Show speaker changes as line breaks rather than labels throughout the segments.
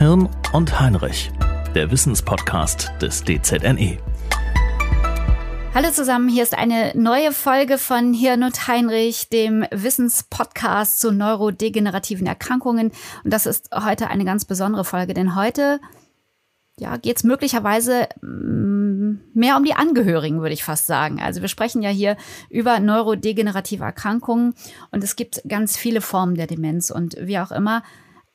Hirn und Heinrich, der Wissenspodcast des DZNE.
Hallo zusammen, hier ist eine neue Folge von Hirn und Heinrich, dem Wissenspodcast zu neurodegenerativen Erkrankungen. Und das ist heute eine ganz besondere Folge, denn heute ja, geht es möglicherweise mm, mehr um die Angehörigen, würde ich fast sagen. Also wir sprechen ja hier über neurodegenerative Erkrankungen und es gibt ganz viele Formen der Demenz und wie auch immer,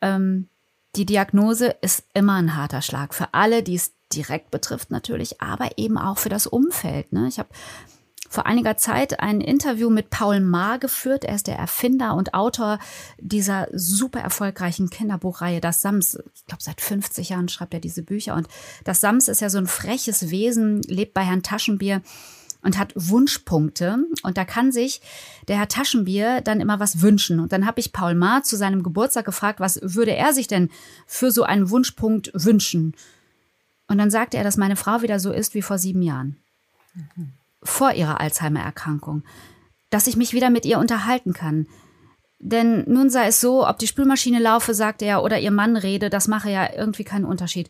ähm, die Diagnose ist immer ein harter Schlag für alle, die es direkt betrifft natürlich, aber eben auch für das Umfeld. Ne? Ich habe vor einiger Zeit ein Interview mit Paul Maar geführt. Er ist der Erfinder und Autor dieser super erfolgreichen Kinderbuchreihe Das Sams. Ich glaube, seit 50 Jahren schreibt er diese Bücher. Und Das Sams ist ja so ein freches Wesen, lebt bei Herrn Taschenbier und hat Wunschpunkte. Und da kann sich der Herr Taschenbier dann immer was wünschen. Und dann habe ich Paul Maar zu seinem Geburtstag gefragt, was würde er sich denn für so einen Wunschpunkt wünschen? Und dann sagte er, dass meine Frau wieder so ist wie vor sieben Jahren. Mhm vor ihrer Alzheimer-Erkrankung, dass ich mich wieder mit ihr unterhalten kann. Denn nun sei es so, ob die Spülmaschine laufe, sagte er, oder ihr Mann rede, das mache ja irgendwie keinen Unterschied.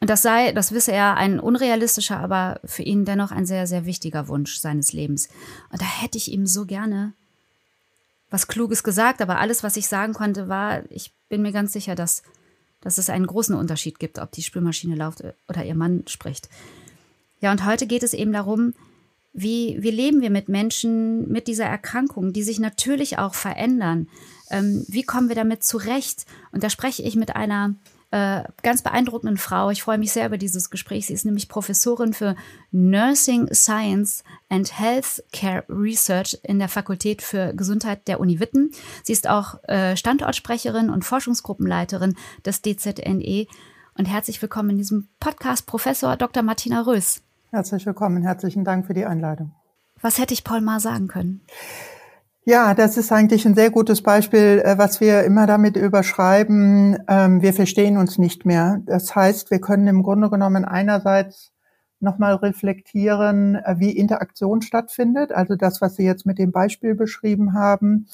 Das sei, das wisse er, ein unrealistischer, aber für ihn dennoch ein sehr, sehr wichtiger Wunsch seines Lebens. Und da hätte ich ihm so gerne was Kluges gesagt, aber alles, was ich sagen konnte, war, ich bin mir ganz sicher, dass, dass es einen großen Unterschied gibt, ob die Spülmaschine läuft oder ihr Mann spricht. Ja, und heute geht es eben darum, wie, wie leben wir mit Menschen mit dieser Erkrankung, die sich natürlich auch verändern? Ähm, wie kommen wir damit zurecht? Und da spreche ich mit einer äh, ganz beeindruckenden Frau. Ich freue mich sehr über dieses Gespräch. Sie ist nämlich Professorin für Nursing Science and Healthcare Research in der Fakultät für Gesundheit der Uni Witten. Sie ist auch äh, Standortsprecherin und Forschungsgruppenleiterin des DZNE. Und herzlich willkommen in diesem Podcast, Professor Dr. Martina Rös.
Herzlich willkommen, herzlichen Dank für die Einladung.
Was hätte ich Paul mal sagen können?
Ja, das ist eigentlich ein sehr gutes Beispiel, äh, was wir immer damit überschreiben. Ähm, wir verstehen uns nicht mehr. Das heißt, wir können im Grunde genommen einerseits nochmal reflektieren, äh, wie Interaktion stattfindet. Also das, was Sie jetzt mit dem Beispiel beschrieben haben,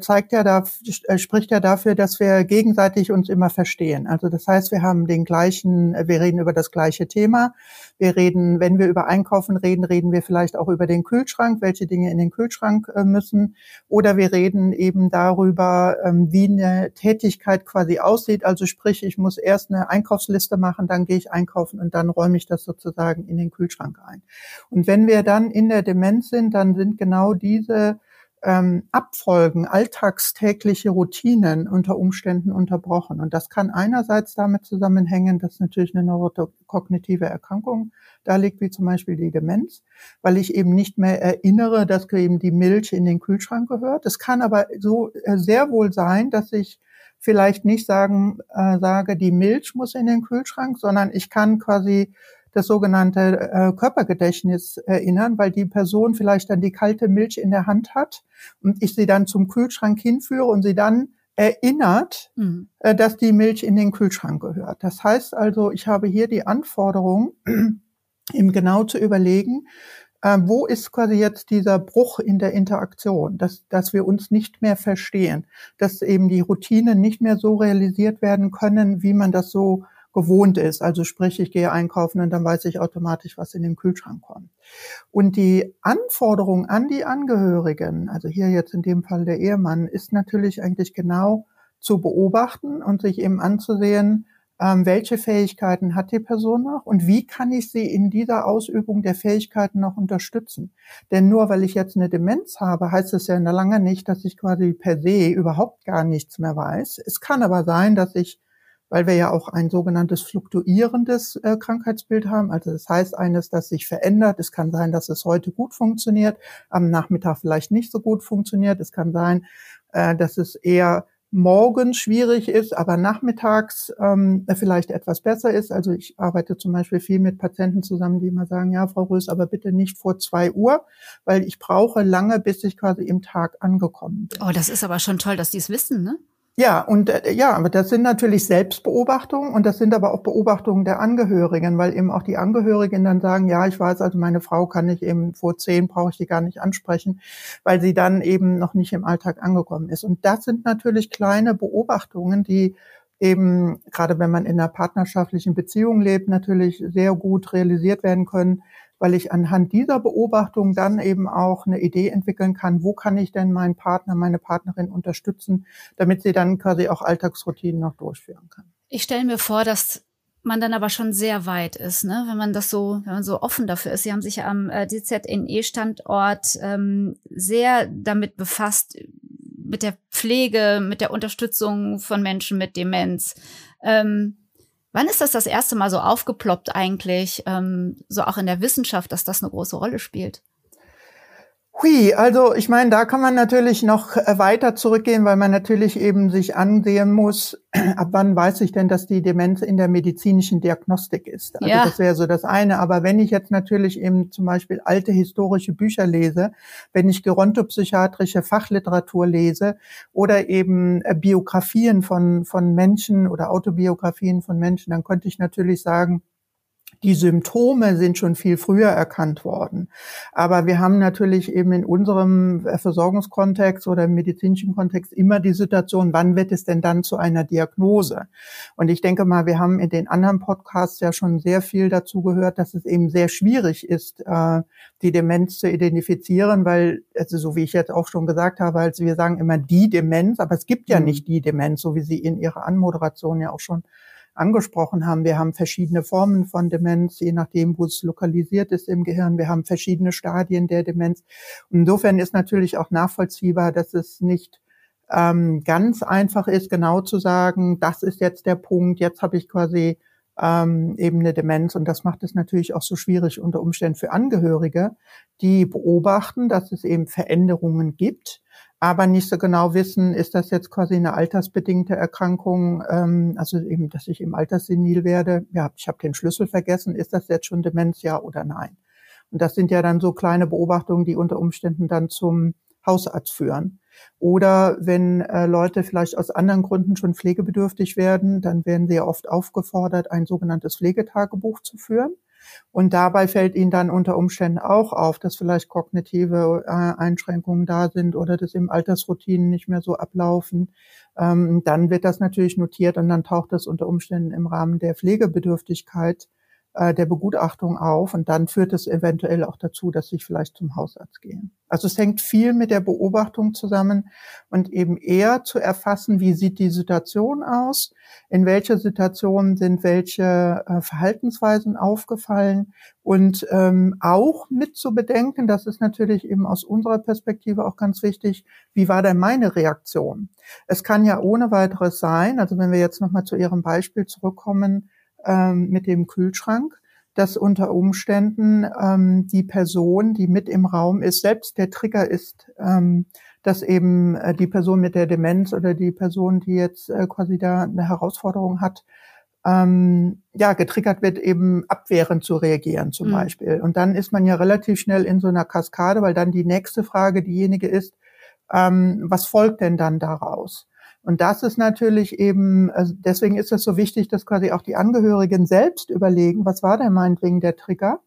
zeigt ja da, äh, spricht ja dafür, dass wir gegenseitig uns immer verstehen. Also das heißt, wir haben den gleichen, äh, wir reden über das gleiche Thema. Wir reden, wenn wir über Einkaufen reden, reden wir vielleicht auch über den Kühlschrank, welche Dinge in den Kühlschrank müssen. Oder wir reden eben darüber, ähm, wie eine Tätigkeit quasi aussieht. Also sprich, ich muss erst eine Einkaufsliste machen, dann gehe ich einkaufen und dann räume ich das sozusagen in den Kühlschrank ein. Und wenn wir dann in der Demenz sind, dann sind genau diese ähm, Abfolgen, alltagstägliche Routinen unter Umständen unterbrochen. Und das kann einerseits damit zusammenhängen, dass natürlich eine neurokognitive Erkrankung da liegt, wie zum Beispiel die Demenz, weil ich eben nicht mehr erinnere, dass eben die Milch in den Kühlschrank gehört. Es kann aber so äh, sehr wohl sein, dass ich vielleicht nicht sagen, äh, sage, die Milch muss in den Kühlschrank, sondern ich kann quasi das sogenannte äh, Körpergedächtnis erinnern, weil die Person vielleicht dann die kalte Milch in der Hand hat und ich sie dann zum Kühlschrank hinführe und sie dann erinnert, mhm. äh, dass die Milch in den Kühlschrank gehört. Das heißt also, ich habe hier die Anforderung, ihm genau zu überlegen, äh, wo ist quasi jetzt dieser Bruch in der Interaktion, dass, dass wir uns nicht mehr verstehen, dass eben die Routinen nicht mehr so realisiert werden können, wie man das so gewohnt ist. Also sprich, ich gehe einkaufen und dann weiß ich automatisch, was in den Kühlschrank kommt. Und die Anforderung an die Angehörigen, also hier jetzt in dem Fall der Ehemann, ist natürlich eigentlich genau zu beobachten und sich eben anzusehen, ähm, welche Fähigkeiten hat die Person noch und wie kann ich sie in dieser Ausübung der Fähigkeiten noch unterstützen. Denn nur weil ich jetzt eine Demenz habe, heißt es ja lange nicht, dass ich quasi per se überhaupt gar nichts mehr weiß. Es kann aber sein, dass ich weil wir ja auch ein sogenanntes fluktuierendes äh, Krankheitsbild haben. Also das heißt eines, das sich verändert. Es kann sein, dass es heute gut funktioniert, am Nachmittag vielleicht nicht so gut funktioniert. Es kann sein, äh, dass es eher morgens schwierig ist, aber nachmittags ähm, vielleicht etwas besser ist. Also ich arbeite zum Beispiel viel mit Patienten zusammen, die immer sagen, ja, Frau Rös, aber bitte nicht vor zwei Uhr, weil ich brauche lange, bis ich quasi im Tag angekommen bin.
Oh, das ist aber schon toll, dass die es wissen, ne?
Ja, und äh, ja, aber das sind natürlich Selbstbeobachtungen und das sind aber auch Beobachtungen der Angehörigen, weil eben auch die Angehörigen dann sagen, ja, ich weiß, also meine Frau kann ich eben vor zehn, brauche ich die gar nicht ansprechen, weil sie dann eben noch nicht im Alltag angekommen ist. Und das sind natürlich kleine Beobachtungen, die eben, gerade wenn man in einer partnerschaftlichen Beziehung lebt, natürlich sehr gut realisiert werden können, weil ich anhand dieser Beobachtung dann eben auch eine Idee entwickeln kann, wo kann ich denn meinen Partner, meine Partnerin unterstützen, damit sie dann quasi auch Alltagsroutinen noch durchführen kann.
Ich stelle mir vor, dass man dann aber schon sehr weit ist, ne? wenn man das so, wenn man so offen dafür ist. Sie haben sich am äh, DZNE-Standort ähm, sehr damit befasst, mit der Pflege, mit der Unterstützung von Menschen mit Demenz. Ähm, Wann ist das das erste Mal so aufgeploppt eigentlich, ähm, so auch in der Wissenschaft, dass das eine große Rolle spielt?
Hui, also ich meine, da kann man natürlich noch äh, weiter zurückgehen, weil man natürlich eben sich ansehen muss, ab wann weiß ich denn, dass die Demenz in der medizinischen Diagnostik ist. Also ja. das wäre so das eine. Aber wenn ich jetzt natürlich eben zum Beispiel alte historische Bücher lese, wenn ich gerontopsychiatrische Fachliteratur lese oder eben äh, Biografien von, von Menschen oder Autobiografien von Menschen, dann könnte ich natürlich sagen, die Symptome sind schon viel früher erkannt worden. Aber wir haben natürlich eben in unserem Versorgungskontext oder im medizinischen Kontext immer die Situation, wann wird es denn dann zu einer Diagnose? Und ich denke mal, wir haben in den anderen Podcasts ja schon sehr viel dazu gehört, dass es eben sehr schwierig ist, äh, die Demenz zu identifizieren, weil, also so wie ich jetzt auch schon gesagt habe, also wir sagen immer die Demenz, aber es gibt ja mhm. nicht die Demenz, so wie Sie in Ihrer Anmoderation ja auch schon angesprochen haben. Wir haben verschiedene Formen von Demenz, je nachdem, wo es lokalisiert ist im Gehirn. Wir haben verschiedene Stadien der Demenz. insofern ist natürlich auch nachvollziehbar, dass es nicht ähm, ganz einfach ist, genau zu sagen, das ist jetzt der Punkt, jetzt habe ich quasi ähm, eben eine Demenz. Und das macht es natürlich auch so schwierig unter Umständen für Angehörige, die beobachten, dass es eben Veränderungen gibt aber nicht so genau wissen, ist das jetzt quasi eine altersbedingte Erkrankung, ähm, also eben, dass ich im Alter senil werde. Ja, ich habe den Schlüssel vergessen, ist das jetzt schon Demenz, ja oder nein? Und das sind ja dann so kleine Beobachtungen, die unter Umständen dann zum Hausarzt führen. Oder wenn äh, Leute vielleicht aus anderen Gründen schon pflegebedürftig werden, dann werden sie ja oft aufgefordert, ein sogenanntes Pflegetagebuch zu führen. Und dabei fällt ihnen dann unter Umständen auch auf, dass vielleicht kognitive äh, Einschränkungen da sind oder dass im Altersroutinen nicht mehr so ablaufen. Ähm, dann wird das natürlich notiert und dann taucht das unter Umständen im Rahmen der Pflegebedürftigkeit äh, der Begutachtung auf und dann führt es eventuell auch dazu, dass ich vielleicht zum Hausarzt gehe. Also es hängt viel mit der Beobachtung zusammen und eben eher zu erfassen, wie sieht die Situation aus, in welcher Situation sind welche äh, Verhaltensweisen aufgefallen und ähm, auch mit zu bedenken, das ist natürlich eben aus unserer Perspektive auch ganz wichtig, wie war denn meine Reaktion? Es kann ja ohne weiteres sein, also wenn wir jetzt nochmal zu Ihrem Beispiel zurückkommen, ähm, mit dem Kühlschrank, dass unter Umständen ähm, die Person, die mit im Raum ist, selbst der Trigger ist, ähm, dass eben äh, die Person mit der Demenz oder die Person, die jetzt äh, quasi da eine Herausforderung hat, ähm, ja, getriggert wird, eben abwehrend zu reagieren zum mhm. Beispiel. Und dann ist man ja relativ schnell in so einer Kaskade, weil dann die nächste Frage diejenige ist, ähm, was folgt denn dann daraus? Und das ist natürlich eben, also deswegen ist es so wichtig, dass quasi auch die Angehörigen selbst überlegen, was war denn meinetwegen der Trigger,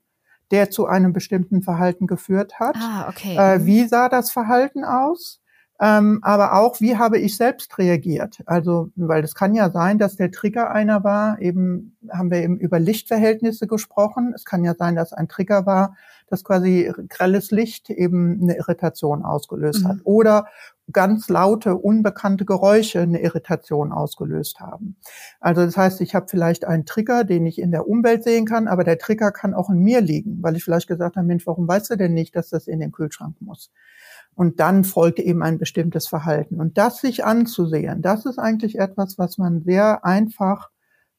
der zu einem bestimmten Verhalten geführt hat.
Ah, okay.
Äh, wie sah das Verhalten aus? Ähm, aber auch, wie habe ich selbst reagiert? Also, weil es kann ja sein, dass der Trigger einer war, eben haben wir eben über Lichtverhältnisse gesprochen. Es kann ja sein, dass ein Trigger war, dass quasi grelles Licht eben eine Irritation ausgelöst mhm. hat. Oder ganz laute, unbekannte Geräusche eine Irritation ausgelöst haben. Also das heißt, ich habe vielleicht einen Trigger, den ich in der Umwelt sehen kann, aber der Trigger kann auch in mir liegen, weil ich vielleicht gesagt habe, Mensch, warum weißt du denn nicht, dass das in den Kühlschrank muss? Und dann folgt eben ein bestimmtes Verhalten. Und das sich anzusehen, das ist eigentlich etwas, was man sehr einfach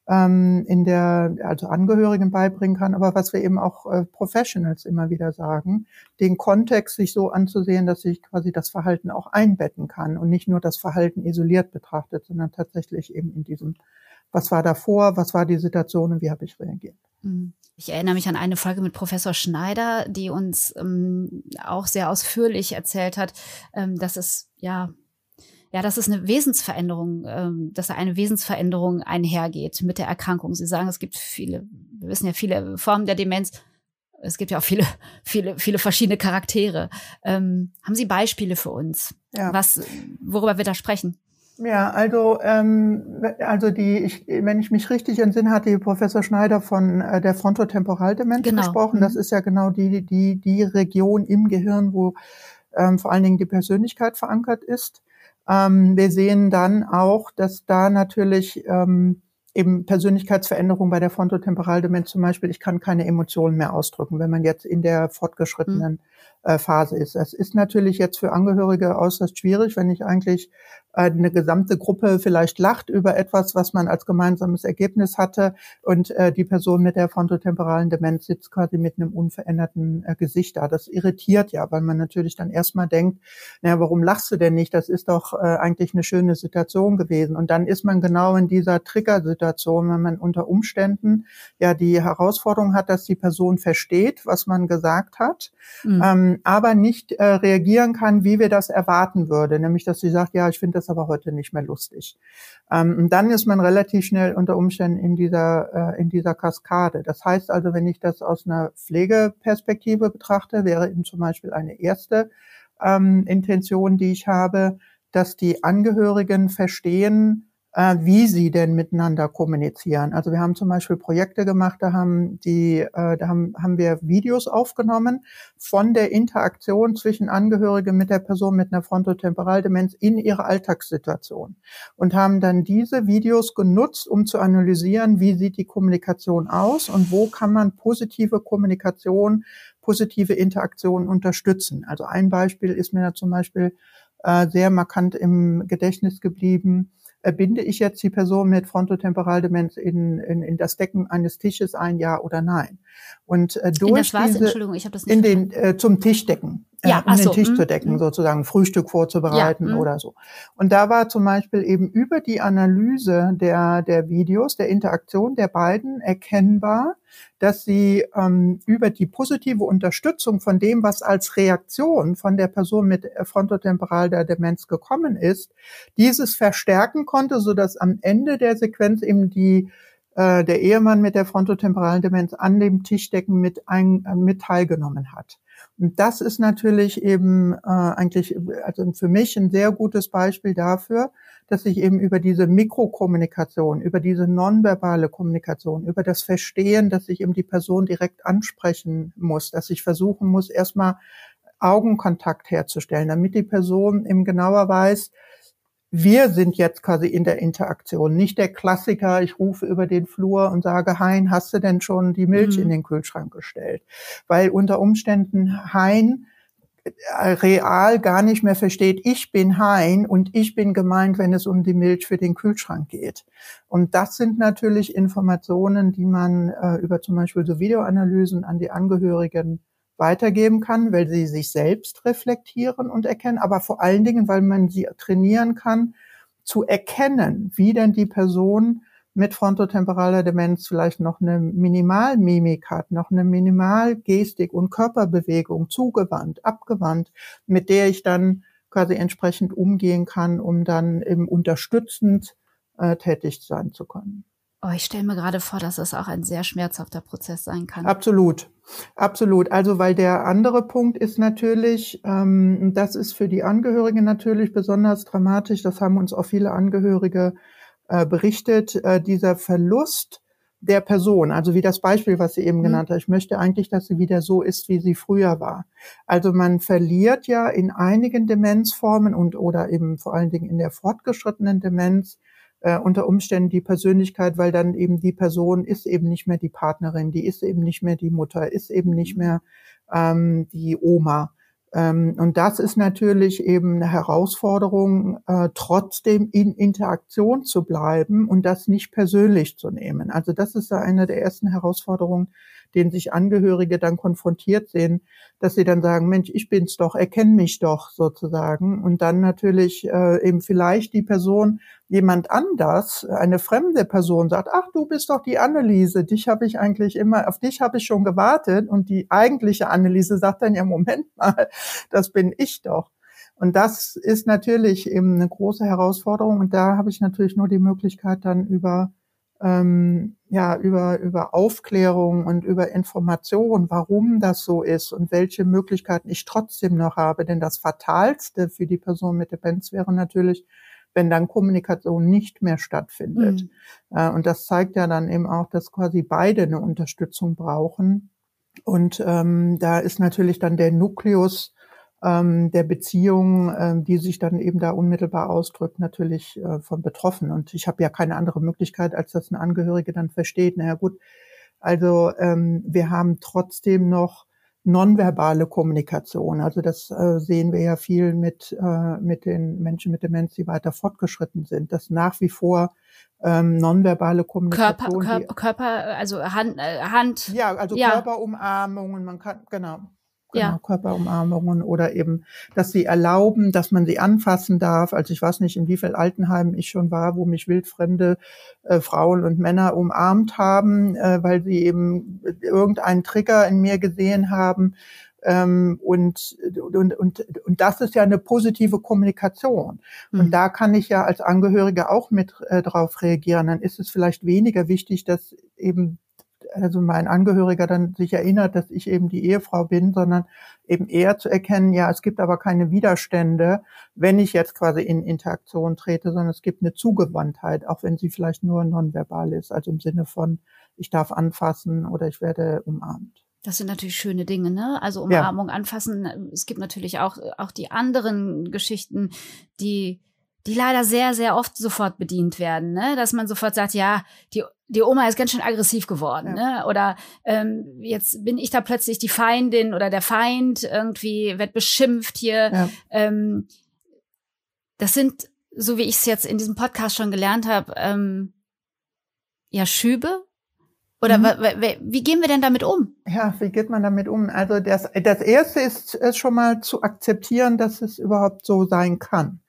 ähm, in der, also Angehörigen beibringen kann, aber was wir eben auch äh, Professionals immer wieder sagen, den Kontext sich so anzusehen, dass ich quasi das Verhalten auch einbetten kann und nicht nur das Verhalten isoliert betrachtet, sondern tatsächlich eben in diesem, was war davor, was war die Situation und wie habe ich reagiert.
Mhm. Ich erinnere mich an eine Folge mit Professor Schneider, die uns ähm, auch sehr ausführlich erzählt hat, ähm, dass es ja ja, dass es eine Wesensveränderung, ähm, dass eine Wesensveränderung einhergeht mit der Erkrankung. Sie sagen, es gibt viele, wir wissen ja viele Formen der Demenz. Es gibt ja auch viele, viele, viele verschiedene Charaktere. Ähm, haben Sie Beispiele für uns, ja. was, worüber wir da sprechen?
Ja, also ähm, also die, ich, wenn ich mich richtig entsinne, hat die Professor Schneider von äh, der Frontotemporaldemenz genau. gesprochen. Das mhm. ist ja genau die die die Region im Gehirn, wo ähm, vor allen Dingen die Persönlichkeit verankert ist. Ähm, wir sehen dann auch, dass da natürlich ähm, eben Persönlichkeitsveränderung bei der Frontotemporaldemenz zum Beispiel, ich kann keine Emotionen mehr ausdrücken, wenn man jetzt in der fortgeschrittenen mhm. Äh, Phase ist. Das ist natürlich jetzt für Angehörige äußerst schwierig, wenn ich eigentlich eine gesamte Gruppe vielleicht lacht über etwas, was man als gemeinsames Ergebnis hatte und äh, die Person mit der frontotemporalen Demenz sitzt quasi mit einem unveränderten Gesicht da. Das irritiert ja, weil man natürlich dann erstmal denkt, naja, warum lachst du denn nicht? Das ist doch eigentlich eine schöne Situation gewesen. Und dann ist man genau in dieser Triggersituation, wenn man unter Umständen ja die Herausforderung hat, dass die Person versteht, was man gesagt hat. Mhm. Ähm, aber nicht äh, reagieren kann, wie wir das erwarten würde, nämlich dass sie sagt, ja, ich finde das aber heute nicht mehr lustig. Ähm, dann ist man relativ schnell unter Umständen in dieser äh, in dieser Kaskade. Das heißt also, wenn ich das aus einer Pflegeperspektive betrachte, wäre eben zum Beispiel eine erste ähm, Intention, die ich habe, dass die Angehörigen verstehen, äh, wie sie denn miteinander kommunizieren. Also wir haben zum Beispiel Projekte gemacht, da haben die, äh, da haben, haben wir Videos aufgenommen von der Interaktion zwischen Angehörigen mit der Person mit einer Frontotemporaldemenz in ihrer Alltagssituation und haben dann diese Videos genutzt, um zu analysieren, wie sieht die Kommunikation aus und wo kann man positive Kommunikation, positive Interaktion unterstützen. Also ein Beispiel ist mir da zum Beispiel äh, sehr markant im Gedächtnis geblieben binde ich jetzt die Person mit Frontotemporaldemenz in, in, in das Decken eines Tisches ein, ja oder nein? Und äh, durch in das was? diese, Entschuldigung, ich habe das nicht in den äh, zum Tischdecken, ja, um den so, Tisch mh, zu decken, mh. sozusagen Frühstück vorzubereiten ja, oder so. Und da war zum Beispiel eben über die Analyse der der Videos, der Interaktion der beiden erkennbar, dass sie ähm, über die positive Unterstützung von dem, was als Reaktion von der Person mit frontotemporal der Demenz gekommen ist, dieses verstärken konnte, so dass am Ende der Sequenz eben die äh, der Ehemann mit der frontotemporalen Demenz an dem Tischdecken mit, ein, äh, mit teilgenommen hat. Und das ist natürlich eben äh, eigentlich also für mich ein sehr gutes Beispiel dafür, dass ich eben über diese Mikrokommunikation, über diese nonverbale Kommunikation, über das Verstehen, dass ich eben die Person direkt ansprechen muss, dass ich versuchen muss, erstmal Augenkontakt herzustellen, damit die Person eben genauer weiß, wir sind jetzt quasi in der Interaktion, nicht der Klassiker, ich rufe über den Flur und sage, Hein, hast du denn schon die Milch mhm. in den Kühlschrank gestellt? Weil unter Umständen Hein äh, real gar nicht mehr versteht, ich bin Hein und ich bin gemeint, wenn es um die Milch für den Kühlschrank geht. Und das sind natürlich Informationen, die man äh, über zum Beispiel so Videoanalysen an die Angehörigen weitergeben kann, weil sie sich selbst reflektieren und erkennen, aber vor allen Dingen, weil man sie trainieren kann, zu erkennen, wie denn die Person mit frontotemporaler Demenz vielleicht noch eine Minimalmimik hat, noch eine Minimalgestik und Körperbewegung zugewandt, abgewandt, mit der ich dann quasi entsprechend umgehen kann, um dann eben unterstützend äh, tätig sein zu können.
Oh, ich stelle mir gerade vor, dass es auch ein sehr schmerzhafter Prozess sein kann.
Absolut, absolut. Also weil der andere Punkt ist natürlich, ähm, das ist für die Angehörigen natürlich besonders dramatisch. Das haben uns auch viele Angehörige äh, berichtet. Äh, dieser Verlust der Person, also wie das Beispiel, was sie eben mhm. genannt hat. Ich möchte eigentlich, dass sie wieder so ist, wie sie früher war. Also man verliert ja in einigen Demenzformen und oder eben vor allen Dingen in der fortgeschrittenen Demenz äh, unter Umständen die Persönlichkeit, weil dann eben die Person ist eben nicht mehr die Partnerin, die ist eben nicht mehr die Mutter, ist eben nicht mhm. mehr ähm, die Oma. Ähm, und das ist natürlich eben eine Herausforderung, äh, trotzdem in Interaktion zu bleiben und das nicht persönlich zu nehmen. Also das ist eine der ersten Herausforderungen, denen sich Angehörige dann konfrontiert sehen, dass sie dann sagen, Mensch, ich bin's doch, erkenn mich doch sozusagen. Und dann natürlich äh, eben vielleicht die Person, jemand anders, eine fremde Person sagt, ach, du bist doch die Anneliese, dich habe ich eigentlich immer, auf dich habe ich schon gewartet. Und die eigentliche Anneliese sagt dann, ja, Moment mal, das bin ich doch. Und das ist natürlich eben eine große Herausforderung. Und da habe ich natürlich nur die Möglichkeit, dann über ähm, ja über über Aufklärung und über Information, warum das so ist und welche Möglichkeiten ich trotzdem noch habe. Denn das Fatalste für die Person mit Demenz wäre natürlich, wenn dann Kommunikation nicht mehr stattfindet. Mhm. Äh, und das zeigt ja dann eben auch, dass quasi beide eine Unterstützung brauchen. Und ähm, da ist natürlich dann der Nukleus ähm, der Beziehung, ähm, die sich dann eben da unmittelbar ausdrückt, natürlich äh, von betroffen. Und ich habe ja keine andere Möglichkeit, als dass ein Angehörige dann versteht, naja gut, also ähm, wir haben trotzdem noch nonverbale Kommunikation. Also das äh, sehen wir ja viel mit, äh, mit den Menschen mit Demenz, die weiter fortgeschritten sind, dass nach wie vor ähm, nonverbale Kommunikation.
Körper, Körper, Körper also Hand, äh, Hand.
Ja, also ja. Körperumarmungen, man kann, genau genau, ja. Körperumarmungen oder eben, dass sie erlauben, dass man sie anfassen darf. Also ich weiß nicht, in wie viel Altenheimen ich schon war, wo mich wildfremde äh, Frauen und Männer umarmt haben, äh, weil sie eben irgendeinen Trigger in mir gesehen haben. Ähm, und, und, und, und das ist ja eine positive Kommunikation. Mhm. Und da kann ich ja als Angehörige auch mit äh, drauf reagieren. Dann ist es vielleicht weniger wichtig, dass eben also mein Angehöriger dann sich erinnert, dass ich eben die Ehefrau bin, sondern eben eher zu erkennen, ja, es gibt aber keine Widerstände, wenn ich jetzt quasi in Interaktion trete, sondern es gibt eine Zugewandtheit, auch wenn sie vielleicht nur nonverbal ist, also im Sinne von, ich darf anfassen oder ich werde umarmt.
Das sind natürlich schöne Dinge, ne? Also Umarmung, ja. anfassen. Es gibt natürlich auch, auch die anderen Geschichten, die die leider sehr, sehr oft sofort bedient werden, ne? dass man sofort sagt, ja, die, die Oma ist ganz schön aggressiv geworden, ja. ne? oder ähm, jetzt bin ich da plötzlich die Feindin oder der Feind, irgendwie wird beschimpft hier. Ja. Ähm, das sind, so wie ich es jetzt in diesem Podcast schon gelernt habe, ähm, ja, Schübe, oder mhm. wie gehen wir denn damit um?
Ja, wie geht man damit um? Also das, das Erste ist, ist schon mal zu akzeptieren, dass es überhaupt so sein kann.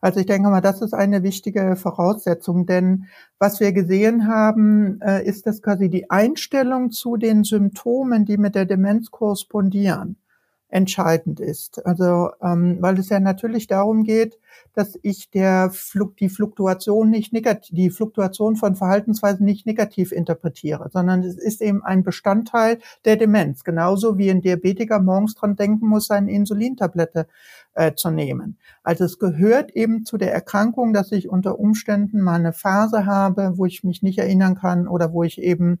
Also ich denke mal, das ist eine wichtige Voraussetzung, denn was wir gesehen haben, äh, ist, dass quasi die Einstellung zu den Symptomen, die mit der Demenz korrespondieren, entscheidend ist. Also ähm, weil es ja natürlich darum geht, dass ich der Fluk die Fluktuation nicht negativ, die Fluktuation von Verhaltensweisen nicht negativ interpretiere, sondern es ist eben ein Bestandteil der Demenz. Genauso wie ein Diabetiker morgens dran denken muss, seine Insulintablette äh, zu nehmen. Also es gehört eben zu der Erkrankung, dass ich unter Umständen mal eine Phase habe, wo ich mich nicht erinnern kann oder wo ich eben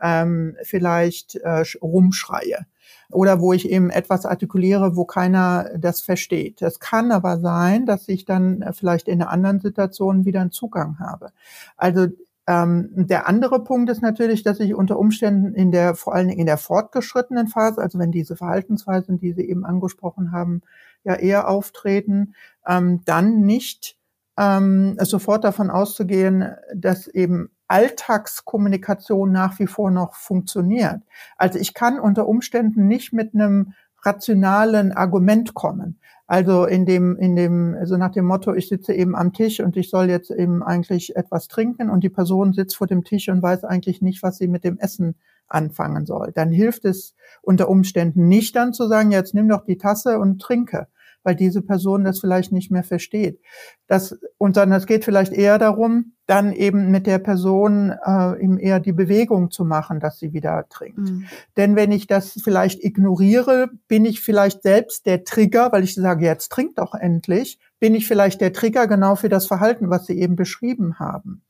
ähm, vielleicht äh, rumschreie oder wo ich eben etwas artikuliere, wo keiner das versteht. Es kann aber sein, dass ich dann vielleicht in einer anderen Situation wieder einen Zugang habe. Also ähm, der andere Punkt ist natürlich, dass ich unter Umständen in der, vor allen Dingen in der fortgeschrittenen Phase, also wenn diese Verhaltensweisen, die Sie eben angesprochen haben, ja eher auftreten, ähm, dann nicht ähm, sofort davon auszugehen, dass eben Alltagskommunikation nach wie vor noch funktioniert. Also ich kann unter Umständen nicht mit einem rationalen Argument kommen. Also in dem, in dem, so nach dem Motto, ich sitze eben am Tisch und ich soll jetzt eben eigentlich etwas trinken und die Person sitzt vor dem Tisch und weiß eigentlich nicht, was sie mit dem Essen anfangen soll. Dann hilft es unter Umständen nicht dann zu sagen, jetzt nimm doch die Tasse und trinke, weil diese Person das vielleicht nicht mehr versteht. Das, und dann, es geht vielleicht eher darum, dann eben mit der Person äh, eben eher die Bewegung zu machen, dass sie wieder trinkt. Mhm. Denn wenn ich das vielleicht ignoriere, bin ich vielleicht selbst der Trigger, weil ich sage, jetzt trink doch endlich, bin ich vielleicht der Trigger genau für das Verhalten, was Sie eben beschrieben haben.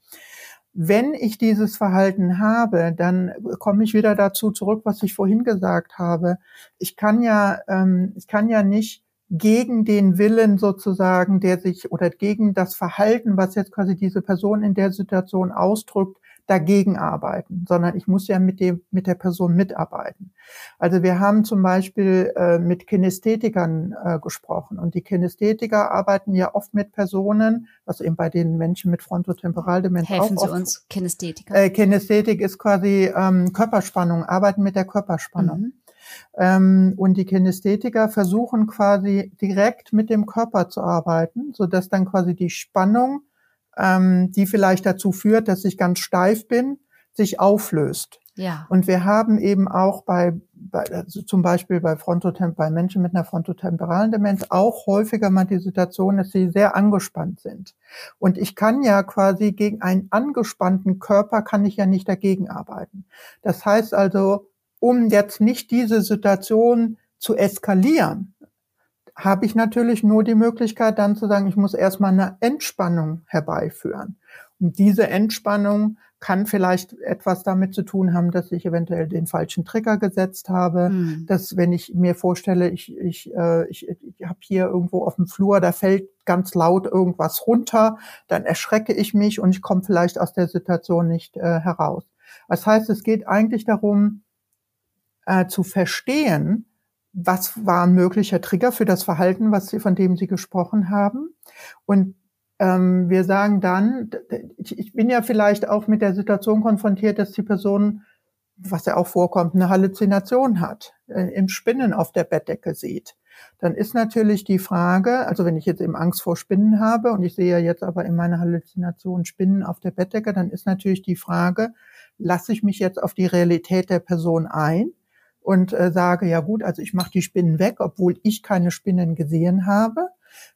Wenn ich dieses Verhalten habe, dann komme ich wieder dazu zurück, was ich vorhin gesagt habe. Ich kann ja, ähm, ich kann ja nicht gegen den Willen sozusagen, der sich oder gegen das Verhalten, was jetzt quasi diese Person in der Situation ausdrückt, dagegen arbeiten, sondern ich muss ja mit dem mit der Person mitarbeiten. Also wir haben zum Beispiel äh, mit Kinästhetikern äh, gesprochen und die Kinästhetiker arbeiten ja oft mit Personen, was eben bei den Menschen mit Frontotemporaldemenz
Helfen
auch
Sie
oft,
uns Kinästhetiker.
Äh, Kinästhetik ist quasi ähm, Körperspannung, arbeiten mit der Körperspannung. Mhm. Ähm, und die Kinästhetiker versuchen quasi direkt mit dem Körper zu arbeiten, so dass dann quasi die Spannung, ähm, die vielleicht dazu führt, dass ich ganz steif bin, sich auflöst.
Ja.
Und wir haben eben auch bei, bei also zum Beispiel bei Frontotemp bei Menschen mit einer frontotemporalen Demenz auch häufiger mal die Situation, dass sie sehr angespannt sind. Und ich kann ja quasi gegen einen angespannten Körper kann ich ja nicht dagegen arbeiten. Das heißt also, um jetzt nicht diese Situation zu eskalieren, habe ich natürlich nur die Möglichkeit dann zu sagen, ich muss erstmal eine Entspannung herbeiführen. Und diese Entspannung kann vielleicht etwas damit zu tun haben, dass ich eventuell den falschen Trigger gesetzt habe, mhm. dass wenn ich mir vorstelle, ich, ich, äh, ich, ich habe hier irgendwo auf dem Flur, da fällt ganz laut irgendwas runter, dann erschrecke ich mich und ich komme vielleicht aus der Situation nicht äh, heraus. Das heißt, es geht eigentlich darum, äh, zu verstehen, was war ein möglicher Trigger für das Verhalten, was Sie, von dem Sie gesprochen haben. Und ähm, wir sagen dann, ich bin ja vielleicht auch mit der Situation konfrontiert, dass die Person, was ja auch vorkommt, eine Halluzination hat, äh, im Spinnen auf der Bettdecke sieht. Dann ist natürlich die Frage, also wenn ich jetzt eben Angst vor Spinnen habe und ich sehe ja jetzt aber in meiner Halluzination Spinnen auf der Bettdecke, dann ist natürlich die Frage, lasse ich mich jetzt auf die Realität der Person ein und äh, sage, ja gut, also ich mache die Spinnen weg, obwohl ich keine Spinnen gesehen habe.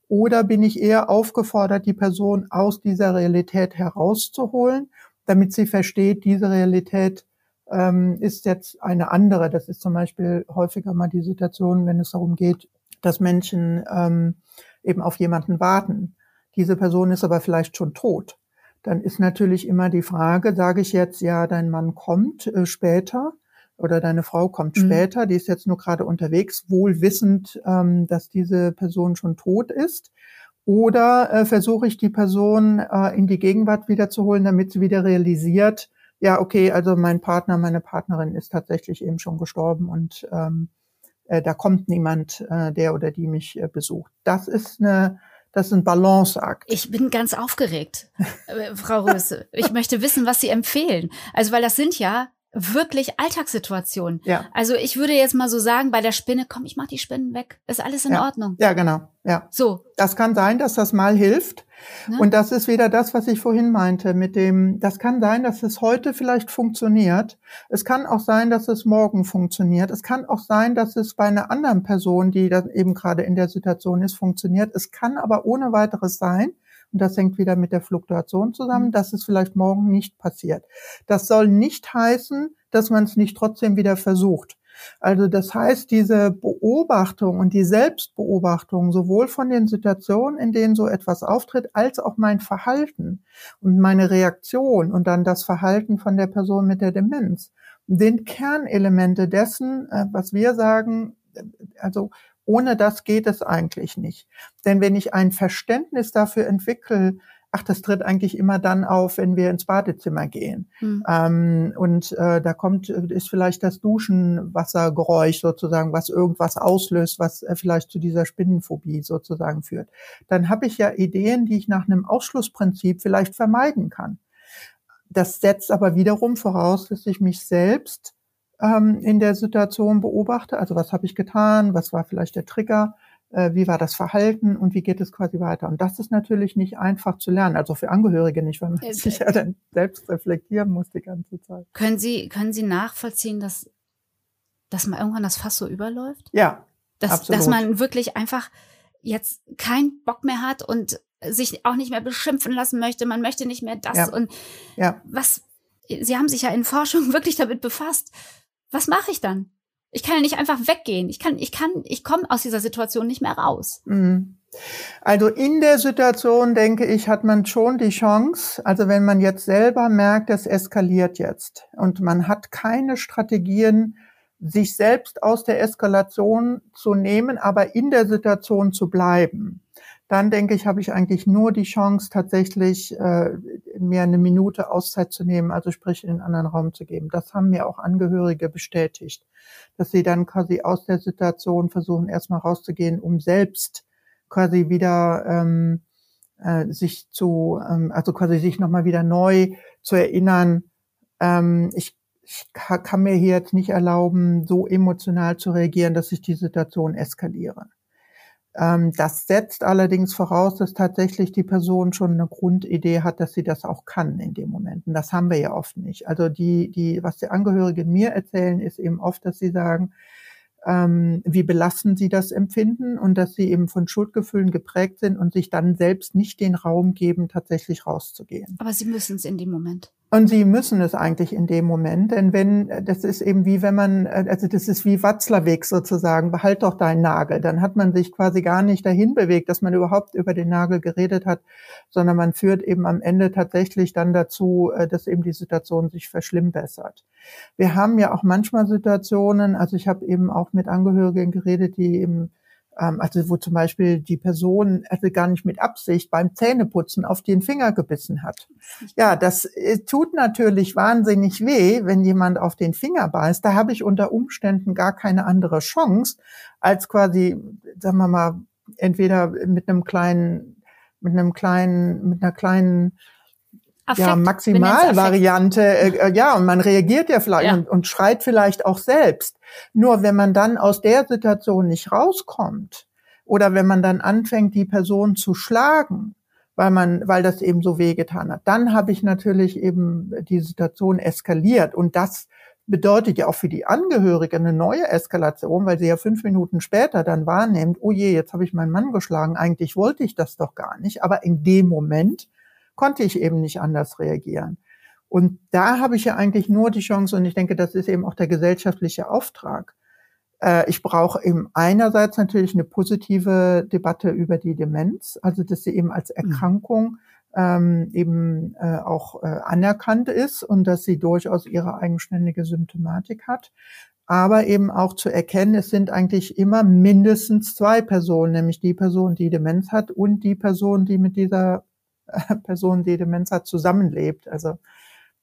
Oder bin ich eher aufgefordert, die Person aus dieser Realität herauszuholen, damit sie versteht, diese Realität ähm, ist jetzt eine andere. Das ist zum Beispiel häufiger mal die Situation, wenn es darum geht, dass Menschen ähm, eben auf jemanden warten. Diese Person ist aber vielleicht schon tot. Dann ist natürlich immer die Frage, sage ich jetzt, ja, dein Mann kommt äh, später oder deine Frau kommt mhm. später, die ist jetzt nur gerade unterwegs, wohl wissend, ähm, dass diese Person schon tot ist. Oder äh, versuche ich die Person äh, in die Gegenwart wiederzuholen, damit sie wieder realisiert, ja, okay, also mein Partner, meine Partnerin ist tatsächlich eben schon gestorben und ähm, äh, da kommt niemand, äh, der oder die mich äh, besucht. Das ist eine das ist ein Balanceakt.
Ich bin ganz aufgeregt, Frau Röse. Ich möchte wissen, was Sie empfehlen. Also, weil das sind ja wirklich Alltagssituation. Ja. Also ich würde jetzt mal so sagen, bei der Spinne, komm, ich mach die Spinnen weg. Ist alles in
ja.
Ordnung.
Ja, genau. Ja.
So.
Das kann sein, dass das mal hilft. Ne? Und das ist wieder das, was ich vorhin meinte mit dem, das kann sein, dass es heute vielleicht funktioniert. Es kann auch sein, dass es morgen funktioniert. Es kann auch sein, dass es bei einer anderen Person, die dann eben gerade in der Situation ist, funktioniert. Es kann aber ohne weiteres sein, und das hängt wieder mit der Fluktuation zusammen, mhm. dass es vielleicht morgen nicht passiert. Das soll nicht heißen, dass man es nicht trotzdem wieder versucht. Also das heißt, diese Beobachtung und die Selbstbeobachtung sowohl von den Situationen, in denen so etwas auftritt, als auch mein Verhalten und meine Reaktion und dann das Verhalten von der Person mit der Demenz sind Kernelemente dessen, äh, was wir sagen, also ohne das geht es eigentlich nicht. Denn wenn ich ein Verständnis dafür entwickle, ach, das tritt eigentlich immer dann auf, wenn wir ins Badezimmer gehen. Mhm. Ähm, und äh, da kommt, ist vielleicht das Duschenwassergeräusch sozusagen, was irgendwas auslöst, was äh, vielleicht zu dieser Spinnenphobie sozusagen führt. Dann habe ich ja Ideen, die ich nach einem Ausschlussprinzip vielleicht vermeiden kann. Das setzt aber wiederum voraus, dass ich mich selbst ähm, in der Situation beobachte. Also was habe ich getan? Was war vielleicht der Trigger? Äh, wie war das Verhalten und wie geht es quasi weiter? Und das ist natürlich nicht einfach zu lernen, also für Angehörige nicht, weil man äh, sich ja dann selbst reflektieren muss die ganze Zeit.
Können Sie, können Sie nachvollziehen, dass, dass man irgendwann das Fass so überläuft?
Ja.
Dass, absolut. dass man wirklich einfach jetzt keinen Bock mehr hat und sich auch nicht mehr beschimpfen lassen möchte, man möchte nicht mehr das ja. und ja. was, Sie haben sich ja in Forschung wirklich damit befasst was mache ich dann? Ich kann ja nicht einfach weggehen. Ich kann, ich kann, ich komme aus dieser Situation nicht mehr raus. Mhm.
Also in der Situation, denke ich, hat man schon die Chance, also wenn man jetzt selber merkt, es eskaliert jetzt und man hat keine Strategien, sich selbst aus der Eskalation zu nehmen, aber in der Situation zu bleiben, dann denke ich, habe ich eigentlich nur die Chance, tatsächlich äh, mir eine Minute Auszeit zu nehmen, also sprich in einen anderen Raum zu geben. Das haben mir auch Angehörige bestätigt, dass sie dann quasi aus der Situation versuchen, erstmal rauszugehen, um selbst quasi wieder ähm, äh, sich zu, ähm, also quasi sich nochmal wieder neu zu erinnern, ähm, ich ich kann mir hier jetzt nicht erlauben, so emotional zu reagieren, dass ich die Situation eskaliere. Ähm, das setzt allerdings voraus, dass tatsächlich die Person schon eine Grundidee hat, dass sie das auch kann in dem Moment. Und das haben wir ja oft nicht. Also die, die, was die Angehörigen mir erzählen, ist eben oft, dass sie sagen, ähm, wie belastend sie das empfinden und dass sie eben von Schuldgefühlen geprägt sind und sich dann selbst nicht den Raum geben, tatsächlich rauszugehen.
Aber sie müssen es in dem Moment.
Und sie müssen es eigentlich in dem Moment, denn wenn, das ist eben wie wenn man, also das ist wie Watzlawick sozusagen, behalt doch deinen Nagel. Dann hat man sich quasi gar nicht dahin bewegt, dass man überhaupt über den Nagel geredet hat, sondern man führt eben am Ende tatsächlich dann dazu, äh, dass eben die Situation sich verschlimmbessert. Wir haben ja auch manchmal Situationen, also ich habe eben auch mit Angehörigen geredet, die eben also wo zum Beispiel die Person also gar nicht mit Absicht beim Zähneputzen auf den Finger gebissen hat. Ja, das äh, tut natürlich wahnsinnig weh, wenn jemand auf den Finger beißt. Da habe ich unter Umständen gar keine andere Chance, als quasi, sagen wir mal, entweder mit einem kleinen, mit einem kleinen, mit einer kleinen Affekt, ja, Maximalvariante, äh, äh, ja, und man reagiert ja vielleicht ja. Und, und schreit vielleicht auch selbst. Nur wenn man dann aus der Situation nicht rauskommt oder wenn man dann anfängt, die Person zu schlagen, weil man, weil das eben so wehgetan hat, dann habe ich natürlich eben die Situation eskaliert und das bedeutet ja auch für die Angehörige eine neue Eskalation, weil sie ja fünf Minuten später dann wahrnimmt, oh je, jetzt habe ich meinen Mann geschlagen, eigentlich wollte ich das doch gar nicht, aber in dem Moment konnte ich eben nicht anders reagieren. Und da habe ich ja eigentlich nur die Chance, und ich denke, das ist eben auch der gesellschaftliche Auftrag. Äh, ich brauche eben einerseits natürlich eine positive Debatte über die Demenz, also dass sie eben als mhm. Erkrankung ähm, eben äh, auch äh, anerkannt ist und dass sie durchaus ihre eigenständige Symptomatik hat. Aber eben auch zu erkennen, es sind eigentlich immer mindestens zwei Personen, nämlich die Person, die Demenz hat und die Person, die mit dieser Person, die Demenz hat, zusammenlebt. Also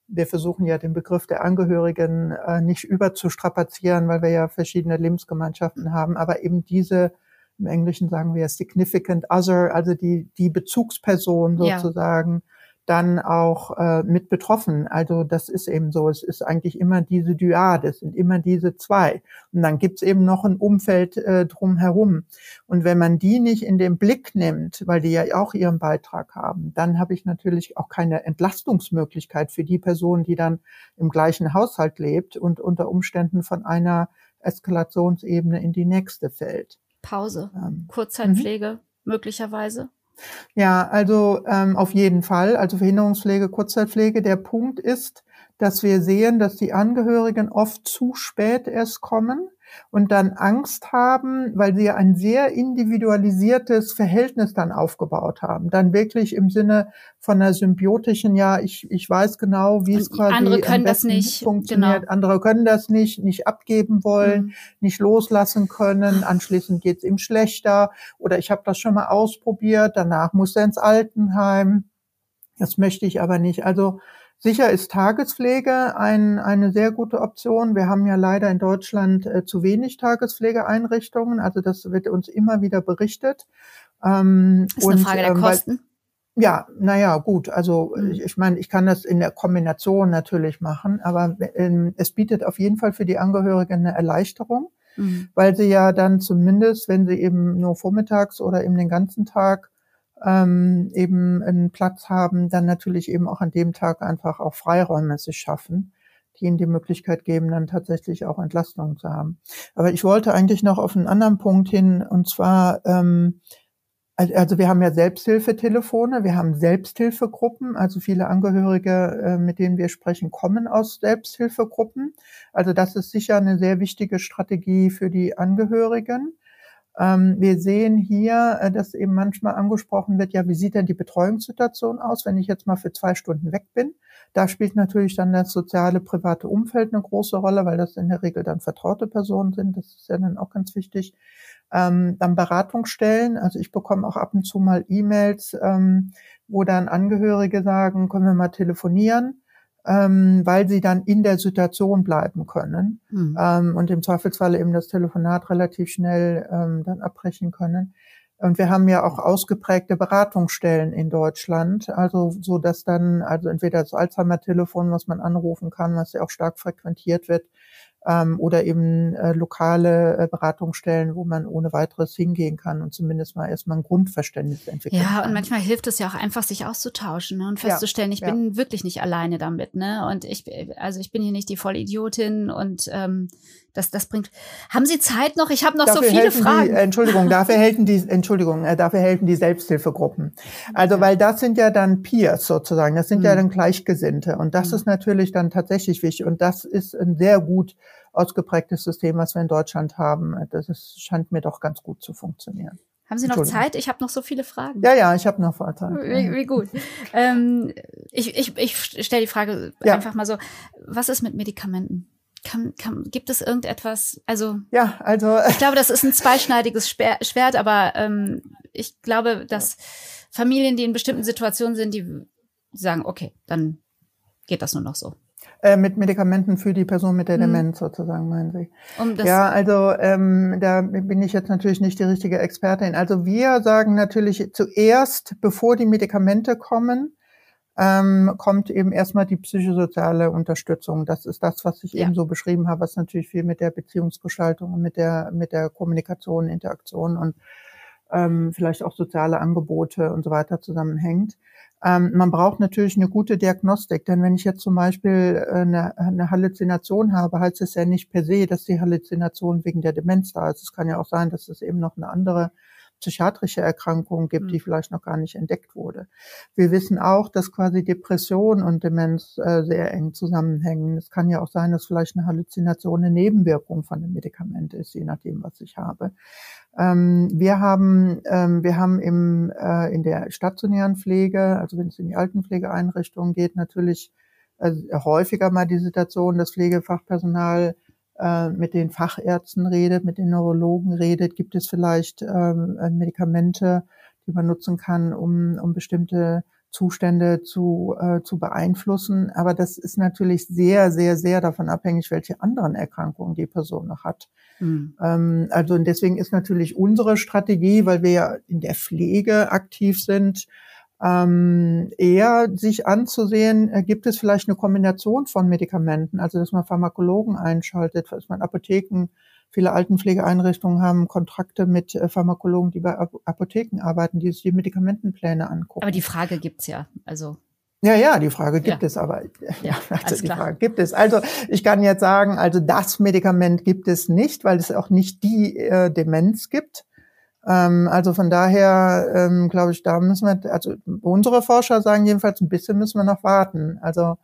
wir versuchen ja den Begriff der Angehörigen äh, nicht überzustrapazieren, weil wir ja verschiedene Lebensgemeinschaften haben, aber eben diese, im Englischen sagen wir significant other, also die, die Bezugsperson sozusagen, ja dann auch äh, mit betroffen. Also das ist eben so. Es ist eigentlich immer diese Dyade, es sind immer diese zwei. Und dann gibt's eben noch ein Umfeld äh, drumherum. Und wenn man die nicht in den Blick nimmt, weil die ja auch ihren Beitrag haben, dann habe ich natürlich auch keine Entlastungsmöglichkeit für die Person, die dann im gleichen Haushalt lebt und unter Umständen von einer Eskalationsebene in die nächste fällt.
Pause, ähm, Kurzzeitpflege mhm. möglicherweise.
Ja, also ähm, auf jeden Fall. Also Verhinderungspflege, Kurzzeitpflege. Der Punkt ist, dass wir sehen, dass die Angehörigen oft zu spät erst kommen und dann Angst haben, weil sie ein sehr individualisiertes Verhältnis dann aufgebaut haben. Dann wirklich im Sinne von einer symbiotischen, ja, ich, ich weiß genau, wie es quasi
andere können das nicht
funktioniert. Genau. Andere können das nicht, nicht abgeben wollen, mhm. nicht loslassen können. Anschließend geht's ihm schlechter oder ich habe das schon mal ausprobiert. Danach muss er ins Altenheim. Das möchte ich aber nicht. Also Sicher ist Tagespflege ein, eine sehr gute Option. Wir haben ja leider in Deutschland äh, zu wenig Tagespflegeeinrichtungen. Also das wird uns immer wieder berichtet.
Ähm, ist und, eine Frage der ähm, Kosten.
Weil, ja, naja, gut. Also mhm. ich, ich meine, ich kann das in der Kombination natürlich machen, aber ähm, es bietet auf jeden Fall für die Angehörigen eine Erleichterung, mhm. weil sie ja dann zumindest, wenn sie eben nur vormittags oder eben den ganzen Tag ähm, eben einen Platz haben, dann natürlich eben auch an dem Tag einfach auch Freiräume sich schaffen, die ihnen die Möglichkeit geben, dann tatsächlich auch Entlastung zu haben. Aber ich wollte eigentlich noch auf einen anderen Punkt hin, und zwar, ähm, also wir haben ja Selbsthilfetelefone, wir haben Selbsthilfegruppen, also viele Angehörige, äh, mit denen wir sprechen, kommen aus Selbsthilfegruppen. Also das ist sicher eine sehr wichtige Strategie für die Angehörigen. Ähm, wir sehen hier, äh, dass eben manchmal angesprochen wird, ja, wie sieht denn die Betreuungssituation aus, wenn ich jetzt mal für zwei Stunden weg bin? Da spielt natürlich dann das soziale, private Umfeld eine große Rolle, weil das in der Regel dann vertraute Personen sind. Das ist ja dann auch ganz wichtig. Ähm, dann Beratungsstellen. Also ich bekomme auch ab und zu mal E-Mails, ähm, wo dann Angehörige sagen, können wir mal telefonieren ähm, weil sie dann in der Situation bleiben können mhm. ähm, und im Zweifelsfall eben das Telefonat relativ schnell ähm, dann abbrechen können. Und wir haben ja auch ausgeprägte Beratungsstellen in Deutschland, also so dass dann also entweder das Alzheimer-Telefon, was man anrufen kann, was ja auch stark frequentiert wird, ähm, oder eben äh, lokale äh, Beratungsstellen, wo man ohne weiteres hingehen kann und zumindest mal erstmal ein Grundverständnis entwickeln
ja,
kann.
und manchmal hilft es ja auch einfach, sich auszutauschen ne, und festzustellen, ja, ich ja. bin wirklich nicht alleine damit. Ne? Und ich, also ich bin hier nicht die Vollidiotin und ähm, Das, das bringt. Haben Sie Zeit noch? Ich habe noch dafür so viele Fragen.
Die, Entschuldigung, dafür helfen die, Entschuldigung, äh, dafür helfen die Selbsthilfegruppen. Also, ja. weil das sind ja dann Peers sozusagen, das sind mhm. ja dann Gleichgesinnte. Und das mhm. ist natürlich dann tatsächlich wichtig. Und das ist ein sehr gut ausgeprägtes System, was wir in Deutschland haben. Das ist, scheint mir doch ganz gut zu funktionieren.
Haben Sie noch Zeit? Ich habe noch so viele Fragen.
Ja, ja, ich habe noch Zeit.
Wie, wie gut. ähm, ich ich, ich stelle die Frage ja. einfach mal so: Was ist mit Medikamenten? Kann, kann, gibt es irgendetwas? Also
ja, also
ich glaube, das ist ein zweischneidiges Schwert, aber ähm, ich glaube, dass Familien, die in bestimmten Situationen sind, die sagen, okay, dann geht das nur noch so.
Äh, mit Medikamenten für die Person mit der hm. Demenz sozusagen, meinen Sie? Um ja, also ähm, da bin ich jetzt natürlich nicht die richtige Expertin. Also wir sagen natürlich zuerst, bevor die Medikamente kommen, ähm, kommt eben erstmal die psychosoziale Unterstützung. Das ist das, was ich ja. eben so beschrieben habe, was natürlich viel mit der Beziehungsgestaltung und mit der mit der Kommunikation, Interaktion und ähm, vielleicht auch soziale Angebote und so weiter zusammenhängt. Ähm, man braucht natürlich eine gute Diagnostik, denn wenn ich jetzt zum Beispiel äh, eine, eine Halluzination habe, heißt es ja nicht per se, dass die Halluzination wegen der Demenz da ist. Es kann ja auch sein, dass es eben noch eine andere psychiatrische Erkrankung gibt, die hm. vielleicht noch gar nicht entdeckt wurde. Wir wissen auch, dass quasi Depression und Demenz äh, sehr eng zusammenhängen. Es kann ja auch sein, dass vielleicht eine Halluzination eine Nebenwirkung von dem Medikament ist, je nachdem, was ich habe. Ähm, wir haben, ähm, wir haben im, äh, in der stationären Pflege, also wenn es in die Altenpflegeeinrichtungen geht, natürlich äh, häufiger mal die Situation, dass Pflegefachpersonal äh, mit den Fachärzten redet, mit den Neurologen redet. Gibt es vielleicht ähm, Medikamente, die man nutzen kann, um, um bestimmte Zustände zu, äh, zu beeinflussen. Aber das ist natürlich sehr, sehr, sehr davon abhängig, welche anderen Erkrankungen die Person noch hat. Mhm. Ähm, also und deswegen ist natürlich unsere Strategie, weil wir ja in der Pflege aktiv sind, ähm, eher sich anzusehen, äh, gibt es vielleicht eine Kombination von Medikamenten, also dass man Pharmakologen einschaltet, dass man Apotheken Viele Altenpflegeeinrichtungen haben Kontrakte mit äh, Pharmakologen, die bei Apotheken arbeiten, die sich die Medikamentenpläne angucken.
Aber die Frage gibt's ja, also.
Ja, ja, die Frage gibt ja. es aber. Ja, also die klar. Frage gibt es. Also ich kann jetzt sagen, also das Medikament gibt es nicht, weil es auch nicht die äh, Demenz gibt. Ähm, also von daher ähm, glaube ich, da müssen wir, also unsere Forscher sagen jedenfalls, ein bisschen müssen wir noch warten. Also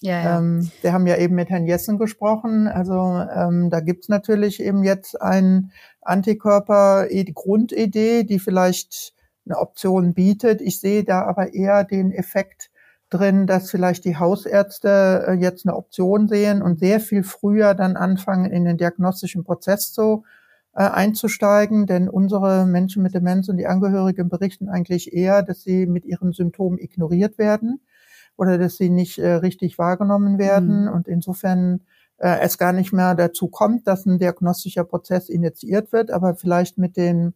ja, ja. Ähm, wir haben ja eben mit Herrn Jessen gesprochen. Also ähm, da gibt's natürlich eben jetzt ein Antikörper, die Grundidee, die vielleicht eine Option bietet. Ich sehe da aber eher den Effekt drin, dass vielleicht die Hausärzte äh, jetzt eine Option sehen und sehr viel früher dann anfangen, in den diagnostischen Prozess zu äh, einzusteigen. Denn unsere Menschen mit Demenz und die Angehörigen berichten eigentlich eher, dass sie mit ihren Symptomen ignoriert werden oder dass sie nicht äh, richtig wahrgenommen werden. Mhm. Und insofern äh, es gar nicht mehr dazu kommt, dass ein diagnostischer Prozess initiiert wird, aber vielleicht mit den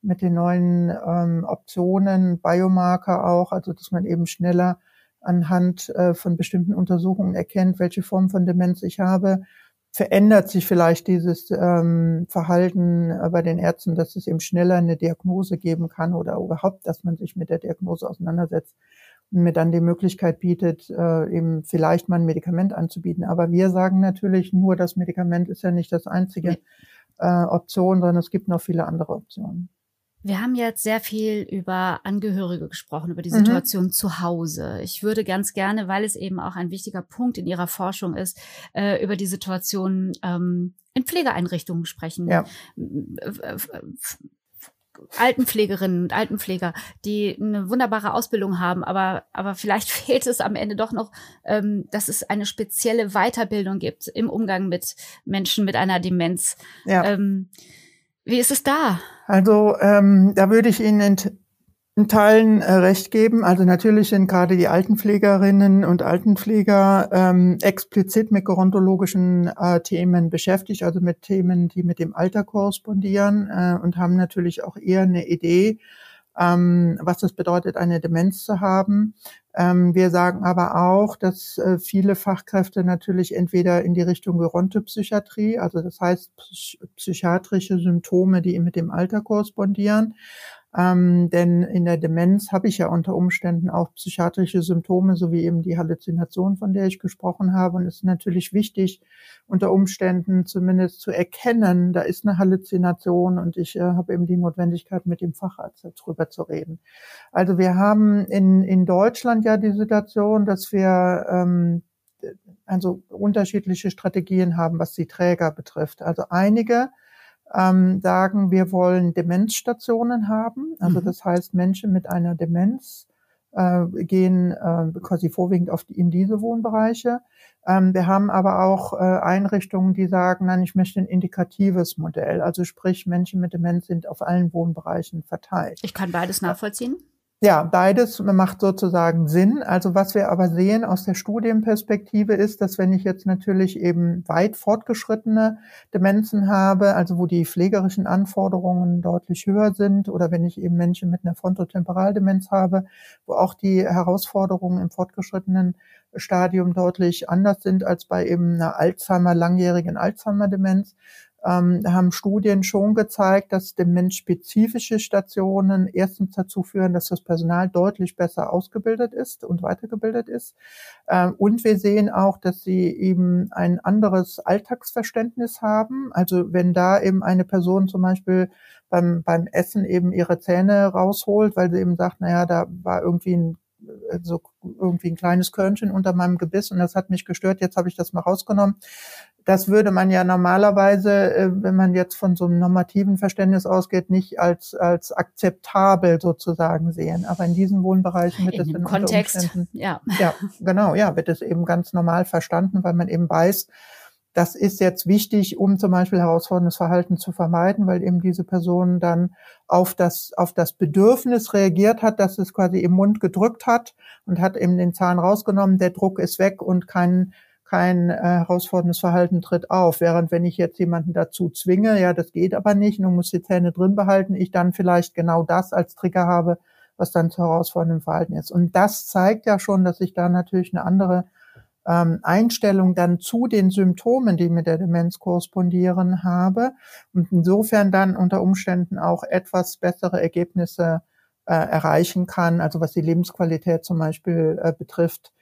mit den neuen ähm, Optionen, Biomarker auch, also dass man eben schneller anhand äh, von bestimmten Untersuchungen erkennt, welche Form von Demenz ich habe, verändert sich vielleicht dieses ähm, Verhalten äh, bei den Ärzten, dass es eben schneller eine Diagnose geben kann oder überhaupt, dass man sich mit der Diagnose auseinandersetzt mir dann die Möglichkeit bietet, äh, eben vielleicht mal ein Medikament anzubieten. Aber wir sagen natürlich, nur das Medikament ist ja nicht das einzige äh, Option, sondern es gibt noch viele andere Optionen.
Wir haben jetzt sehr viel über Angehörige gesprochen, über die mhm. Situation mhm. zu Hause. Ich würde ganz gerne, weil es eben auch ein wichtiger Punkt in Ihrer Forschung ist, äh, über die Situation ähm, in Pflegeeinrichtungen sprechen. Ja. Altenpflegerinnen und Altenpfleger, die eine wunderbare Ausbildung haben, aber, aber vielleicht fehlt es am Ende doch noch, ähm, dass es eine spezielle Weiterbildung gibt im Umgang mit Menschen mit einer Demenz. Ja. Ähm, wie ist es da?
Also ähm, da würde ich Ihnen in Teilen äh, recht geben. Also natürlich sind gerade die Altenpflegerinnen und Altenpfleger ähm, explizit mit gerontologischen äh, Themen beschäftigt, also mit Themen, die mit dem Alter korrespondieren äh, und haben natürlich auch eher eine Idee, ähm, was es bedeutet, eine Demenz zu haben. Ähm, wir sagen aber auch, dass äh, viele Fachkräfte natürlich entweder in die Richtung Gerontopsychiatrie, also das heißt psychiatrische Symptome, die mit dem Alter korrespondieren, Ähm, denn in der Demenz habe ich ja unter Umständen auch psychiatrische Symptome, sowie eben die Halluzination, von der ich gesprochen habe. Und es ist natürlich wichtig, unter Umständen zumindest zu erkennen, da ist eine Halluzination und ich äh, habe eben die Notwendigkeit, mit dem Facharzt darüber zu reden. Also wir haben in, in Deutschland ja die Situation, dass wir ähm, also unterschiedliche Strategien haben, was die Träger betrifft. Also einige ähm, sagen, wir wollen Demenzstationen haben. Also mhm. das heißt, Menschen mit einer Demenz äh, gehen äh, quasi vorwiegend auf die, in diese Wohnbereiche. Ähm, wir haben aber auch äh, Einrichtungen, die sagen, nein, ich möchte ein indikatives Modell. Also sprich, Menschen mit Demenz sind auf allen Wohnbereichen verteilt.
Ich kann beides nachvollziehen.
Ja, beides macht sozusagen Sinn. Also was wir aber sehen aus der Studienperspektive ist, dass wenn ich jetzt natürlich eben weit fortgeschrittene Demenzen habe, also wo die pflegerischen Anforderungen deutlich höher sind, oder wenn ich eben Menschen mit einer Frontotemporaldemenz habe, wo auch die Herausforderungen im fortgeschrittenen Stadium deutlich anders sind als bei eben einer Alzheimer, langjährigen Alzheimer-Demenz, ähm, haben Studien schon gezeigt, dass demenzspezifische Stationen erstens dazu führen, dass das Personal deutlich besser ausgebildet ist und weitergebildet ist. Ähm, und wir sehen auch, dass sie eben ein anderes Alltagsverständnis haben. Also wenn da eben eine Person zum Beispiel beim, beim Essen eben ihre Zähne rausholt, weil sie eben sagt, naja, da war irgendwie ein so irgendwie ein kleines Körnchen unter meinem Gebiss und das hat mich gestört, jetzt habe ich das mal rausgenommen. Das würde man ja normalerweise, äh, wenn man jetzt von so einem normativen Verständnis ausgeht, nicht als, als akzeptabel sozusagen sehen. Aber in diesen Wohnbereichen wird
in
es in
Kontext, ja.
Ja, genau, ja, wird es eben ganz normal verstanden, weil man eben weiß, das ist jetzt wichtig, um zum Beispiel herausforderndes Verhalten zu vermeiden, weil eben diese Person dann auf das, auf das Bedürfnis reagiert hat, dass es quasi im Mund gedrückt hat und hat eben den Zahn rausgenommen, der Druck ist weg und kein, kein äh, herausforderndes Verhalten tritt auf. Während wenn ich jetzt jemanden dazu zwinge, ja, das geht aber nicht, du musst die Zähne drin behalten, ich dann vielleicht genau das als Trigger habe, was dann zu herausforderndem Verhalten ist. Und das zeigt ja schon, dass ich da natürlich eine andere ähm, Einstellung dann zu den Symptomen, die mit der Demenz korrespondieren, habe und insofern dann unter Umständen auch etwas bessere Ergebnisse äh, erreichen kann, also was die Lebensqualität zum Beispiel äh, betrifft.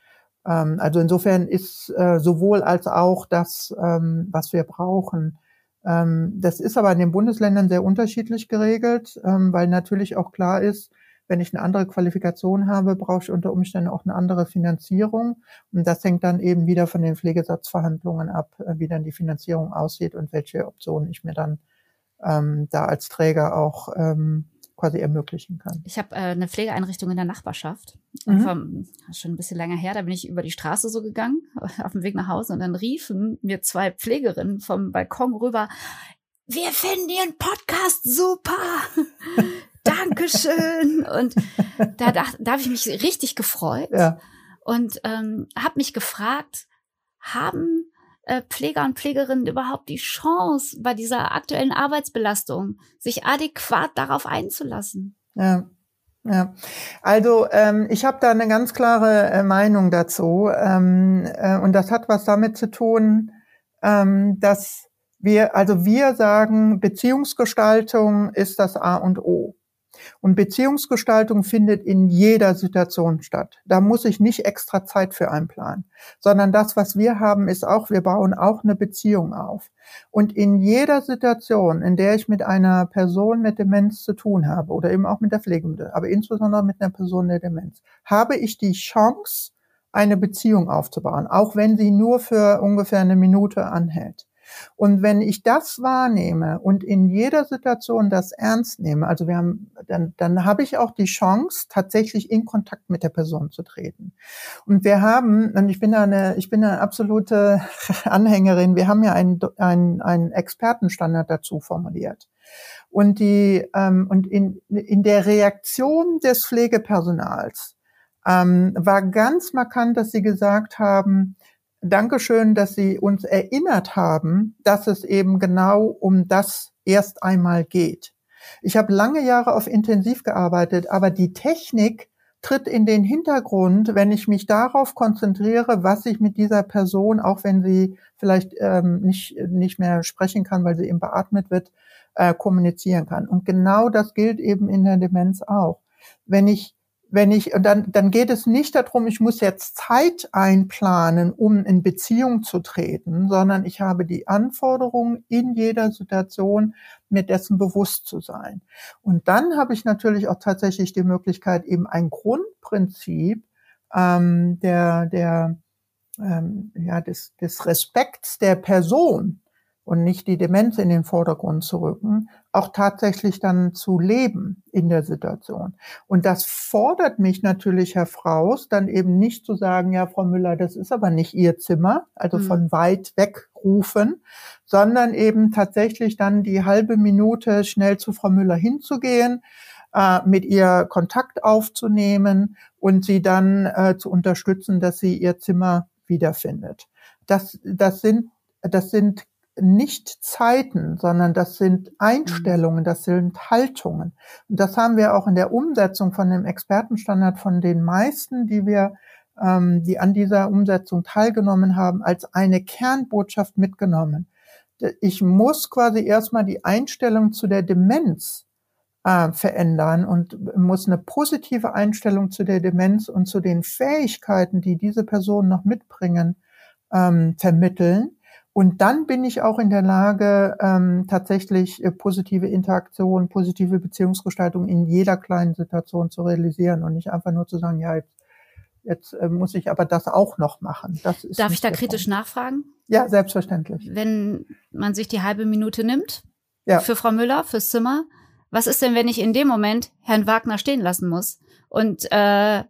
Ähm, also insofern ist äh, sowohl als auch das, ähm, was wir brauchen. Ähm, das ist aber in den Bundesländern sehr unterschiedlich geregelt, ähm, weil natürlich auch klar ist, wenn ich eine andere Qualifikation habe, brauche ich unter Umständen auch eine andere Finanzierung. Und das hängt dann eben wieder von den Pflegesatzverhandlungen ab, äh, wie dann die Finanzierung aussieht und welche Optionen ich mir dann ähm, da als Träger auch ähm, quasi ermöglichen kann.
Ich habe äh, eine Pflegeeinrichtung in der Nachbarschaft. Mhm. Vom, schon ein bisschen länger her, da bin ich über die Straße so gegangen, auf dem Weg nach Hause und dann riefen mir zwei Pflegerinnen vom Balkon rüber, wir finden Ihren Podcast super. Dankeschön. Und da, da, da habe ich mich richtig gefreut ja. und ähm, habe mich gefragt, haben äh, Pfleger und Pflegerinnen überhaupt die Chance, bei dieser aktuellen Arbeitsbelastung sich adäquat darauf einzulassen?
Ja. Ja, also ähm, ich habe da eine ganz klare äh, Meinung dazu ähm, äh, und das hat was damit zu tun, ähm, dass wir, also wir sagen, Beziehungsgestaltung ist das A und O. Und Beziehungsgestaltung findet in jeder Situation statt. Da muss ich nicht extra Zeit für einplanen, sondern das, was wir haben, ist auch, wir bauen auch eine Beziehung auf. Und in jeder Situation, in der ich mit einer Person mit Demenz zu tun habe oder eben auch mit der Pflegemittel, aber insbesondere mit einer Person der Demenz, habe ich die Chance, eine Beziehung aufzubauen, auch wenn sie nur für ungefähr eine Minute anhält. Und wenn ich das wahrnehme und in jeder Situation das ernst nehme, also wir haben, dann, dann habe ich auch die Chance, tatsächlich in Kontakt mit der Person zu treten. Und wir haben, und ich bin eine, ich bin eine absolute Anhängerin, wir haben ja einen, einen, einen Expertenstandard dazu formuliert. Und die, ähm, und in, in der Reaktion des Pflegepersonals ähm, war ganz markant, dass sie gesagt haben, Dankeschön, dass Sie uns erinnert haben, dass es eben genau um das erst einmal geht. Ich habe lange Jahre auf Intensiv gearbeitet, aber die Technik tritt in den Hintergrund, wenn ich mich darauf konzentriere, was ich mit dieser Person, auch wenn sie vielleicht ähm, nicht, nicht mehr sprechen kann, weil sie eben beatmet wird, äh, kommunizieren kann. Und genau das gilt eben in der Demenz auch. Wenn ich wenn ich, und dann, dann geht es nicht darum, ich muss jetzt Zeit einplanen, um in Beziehung zu treten, sondern ich habe die Anforderungen in jeder Situation, mir dessen bewusst zu sein. Und dann habe ich natürlich auch tatsächlich die Möglichkeit, eben ein Grundprinzip ähm, der, der, ähm, ja, des, des Respekts der Person und nicht die Demenz in den Vordergrund zu rücken, auch tatsächlich dann zu leben in der Situation. Und das fordert mich natürlich, Herr Fraus, dann eben nicht zu sagen, ja, Frau Müller, das ist aber nicht Ihr Zimmer, also mhm. von weit weg rufen, sondern eben tatsächlich dann die halbe Minute schnell zu Frau Müller hinzugehen, äh, mit ihr Kontakt aufzunehmen und sie dann äh, zu unterstützen, dass sie ihr Zimmer wiederfindet. Das, das sind, das sind nicht Zeiten, sondern das sind Einstellungen, das sind Haltungen. Und das haben wir auch in der Umsetzung von dem Expertenstandard von den meisten, die wir, ähm, die an dieser Umsetzung teilgenommen haben, als eine Kernbotschaft mitgenommen. Ich muss quasi erstmal die Einstellung zu der Demenz äh, verändern und muss eine positive Einstellung zu der Demenz und zu den Fähigkeiten, die diese Personen noch mitbringen, ähm, vermitteln und dann bin ich auch in der Lage, ähm, tatsächlich äh, positive Interaktion, positive Beziehungsgestaltung in jeder kleinen Situation zu realisieren und nicht einfach nur zu sagen, ja, jetzt, jetzt äh, muss ich aber das auch noch machen.
Das ist Darf ich da kritisch Punkt. nachfragen?
Ja, selbstverständlich.
Wenn man sich die halbe Minute nimmt ja. für Frau Müller, fürs Zimmer, was ist denn, wenn ich in dem Moment Herrn Wagner stehen lassen muss und äh,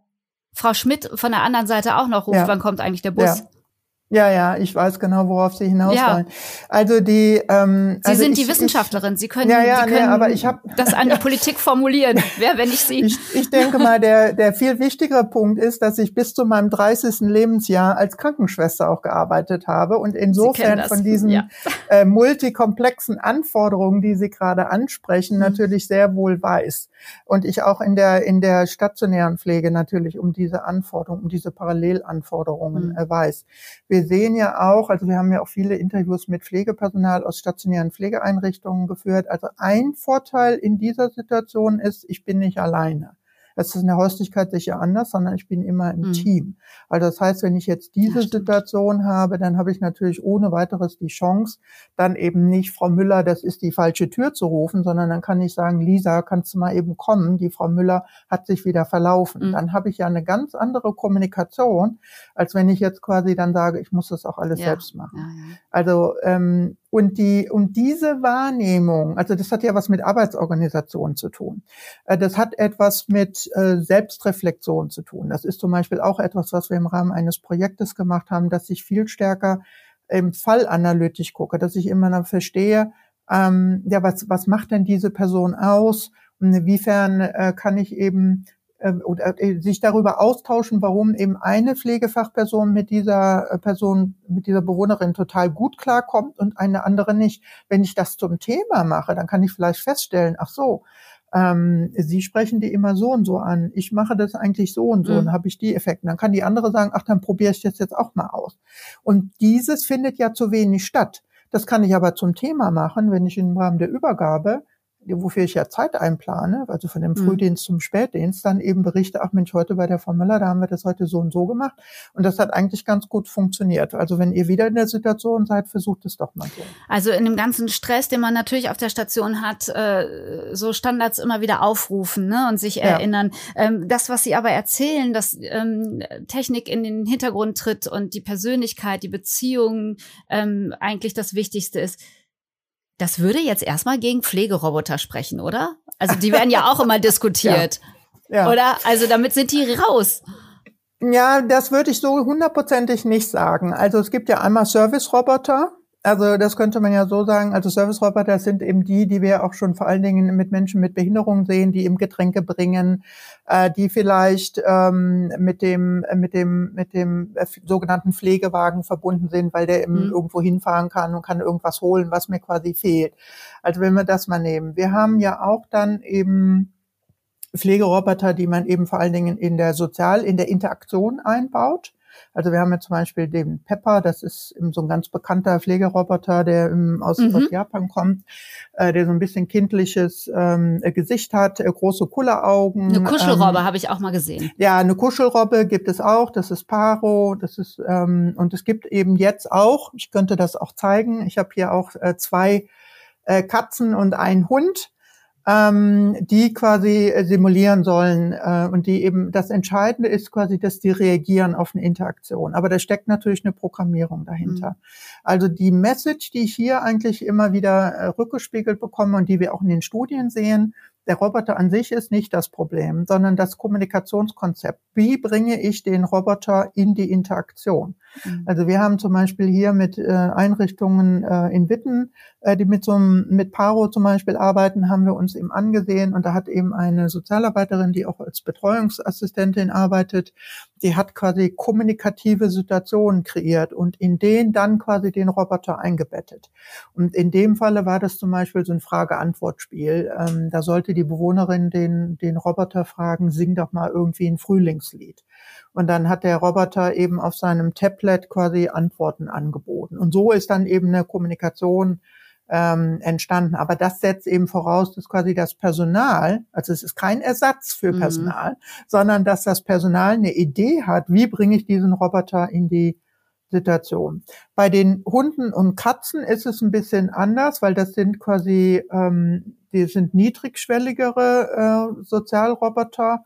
Frau Schmidt von der anderen Seite auch noch ruft, ja. wann kommt eigentlich der Bus?
Ja. Ja, ja, ich weiß genau, worauf Sie hinaus ja. wollen. Also die,
ähm, Sie also sind ich, die Wissenschaftlerin. Sie können,
ja, ja,
Sie können
nee, aber ich hab,
das an die Politik formulieren. Wer, wenn ich Sie?
Ich, ich denke mal, der der viel wichtigere Punkt ist, dass ich bis zu meinem 30. Lebensjahr als Krankenschwester auch gearbeitet habe und insofern von diesen ja. äh, multikomplexen Anforderungen, die Sie gerade ansprechen, mhm. natürlich sehr wohl weiß. Und ich auch in der in der stationären Pflege natürlich um diese Anforderungen, um diese Parallelanforderungen mhm. äh, weiß. Wir wir sehen ja auch, also wir haben ja auch viele Interviews mit Pflegepersonal aus stationären Pflegeeinrichtungen geführt. Also ein Vorteil in dieser Situation ist, ich bin nicht alleine. Das ist in der Häuslichkeit sicher anders, sondern ich bin immer im mhm. Team. Also das heißt, wenn ich jetzt diese ja, Situation habe, dann habe ich natürlich ohne weiteres die Chance, dann eben nicht Frau Müller, das ist die falsche Tür zu rufen, sondern dann kann ich sagen, Lisa, kannst du mal eben kommen? Die Frau Müller hat sich wieder verlaufen. Mhm. Dann habe ich ja eine ganz andere Kommunikation, als wenn ich jetzt quasi dann sage, ich muss das auch alles ja. selbst machen. Ja, also ähm, und die, und diese Wahrnehmung, also das hat ja was mit Arbeitsorganisation zu tun. Äh, das hat etwas mit äh, Selbstreflexion zu tun. Das ist zum Beispiel auch etwas, was wir im Rahmen eines Projektes gemacht haben, dass ich viel stärker im Fall analytisch gucke, dass ich immer noch verstehe, ähm, ja, was, was macht denn diese Person aus? Und inwiefern äh, kann ich eben oder äh, sich darüber austauschen, warum eben eine Pflegefachperson mit dieser äh, Person, mit dieser Bewohnerin total gut klarkommt und eine andere nicht. Wenn ich das zum Thema mache, dann kann ich vielleicht feststellen, ach so, ähm, Sie sprechen die immer so und so an. Ich mache das eigentlich so und so mhm. und habe ich die Effekte. Dann kann die andere sagen, ach, dann probiere ich das jetzt auch mal aus. Und dieses findet ja zu wenig statt. Das kann ich aber zum Thema machen, wenn ich im Rahmen der Übergabe wofür ich ja Zeit einplane, also von dem mhm. Frühdienst zum Spätdienst, dann eben berichte, ach Mensch, heute bei der Frau Müller, da haben wir das heute so und so gemacht. Und das hat eigentlich ganz gut funktioniert. Also wenn ihr wieder in der Situation seid, versucht es doch mal so.
Also in dem ganzen Stress, den man natürlich auf der Station hat, äh, so Standards immer wieder aufrufen ne, und sich ja. erinnern. Ähm, das, was Sie aber erzählen, dass ähm, Technik in den Hintergrund tritt und die Persönlichkeit, die Beziehung ähm, eigentlich das Wichtigste ist das würde jetzt erstmal gegen Pflegeroboter sprechen, oder? Also die werden ja auch immer diskutiert. Ja. ja. Oder? Also damit sind die raus.
Ja, das würde ich so hundertprozentig nicht sagen. Also es gibt ja einmal Service-Roboter, also das könnte man ja so sagen. Also Service-Roboter sind eben die, die wir auch schon vor allen Dingen mit Menschen mit Behinderungen sehen, die eben Getränke bringen, äh, die vielleicht ähm, mit dem mit dem mit dem äh, sogenannten Pflegewagen verbunden sind, weil der eben mhm. irgendwo hinfahren kann und kann irgendwas holen, was mir quasi fehlt. Also wenn wir das mal nehmen, wir haben ja auch dann eben Pflegeroboter, die man eben vor allen Dingen in der Sozial, in der Interaktion einbaut. Also wir haben ja zum Beispiel den Pepper, das ist so ein ganz bekannter Pflegeroboter, der aus, mhm. aus Japan kommt, äh, der so ein bisschen kindliches ähm, Gesicht hat, äh, große Kulleraugen.
Eine Kuschelrobbe ähm, habe ich auch mal gesehen.
Ja, eine Kuschelrobbe gibt es auch, das ist Paro, das ist ähm, und es gibt eben jetzt auch, ich könnte das auch zeigen, ich habe hier auch äh, zwei äh, Katzen und ein Hund ähm, die quasi äh, simulieren sollen äh, und die eben das Entscheidende ist quasi, dass die reagieren auf eine Interaktion. Aber da steckt natürlich eine Programmierung dahinter. Mhm. Also die Message, die ich hier eigentlich immer wieder äh, rückgespiegelt bekomme und die wir auch in den Studien sehen, der Roboter an sich ist nicht das Problem, sondern das Kommunikationskonzept. Wie bringe ich den Roboter in die Interaktion? Mhm. Also wir haben zum Beispiel hier mit äh, Einrichtungen äh, in Witten, äh, die mit so einem, mit Paro zum Beispiel arbeiten, haben wir uns eben angesehen und da hat eben eine Sozialarbeiterin, die auch als Betreuungsassistentin arbeitet, die hat quasi kommunikative Situationen kreiert und in denen dann quasi den Roboter eingebettet. Und in dem Falle war das zum Beispiel so ein Frage-Antwort-Spiel. Ähm, da sollte die Bewohnerin den, den Roboter fragen, sing doch mal irgendwie ein Frühlingslied. Und dann hat der Roboter eben auf seinem Tablet quasi Antworten angeboten. Und so ist dann eben eine Kommunikation ähm, entstanden. Aber das setzt eben voraus, dass quasi das Personal, also es ist kein Ersatz für mhm. Personal, mhm. sondern dass das Personal eine Idee hat, wie bringe ich diesen Roboter in die Situation. Bei den Hunden und Katzen ist es ein bisschen anders, weil das sind quasi, ähm, die sind niedrigschwelligere äh, Sozialroboter.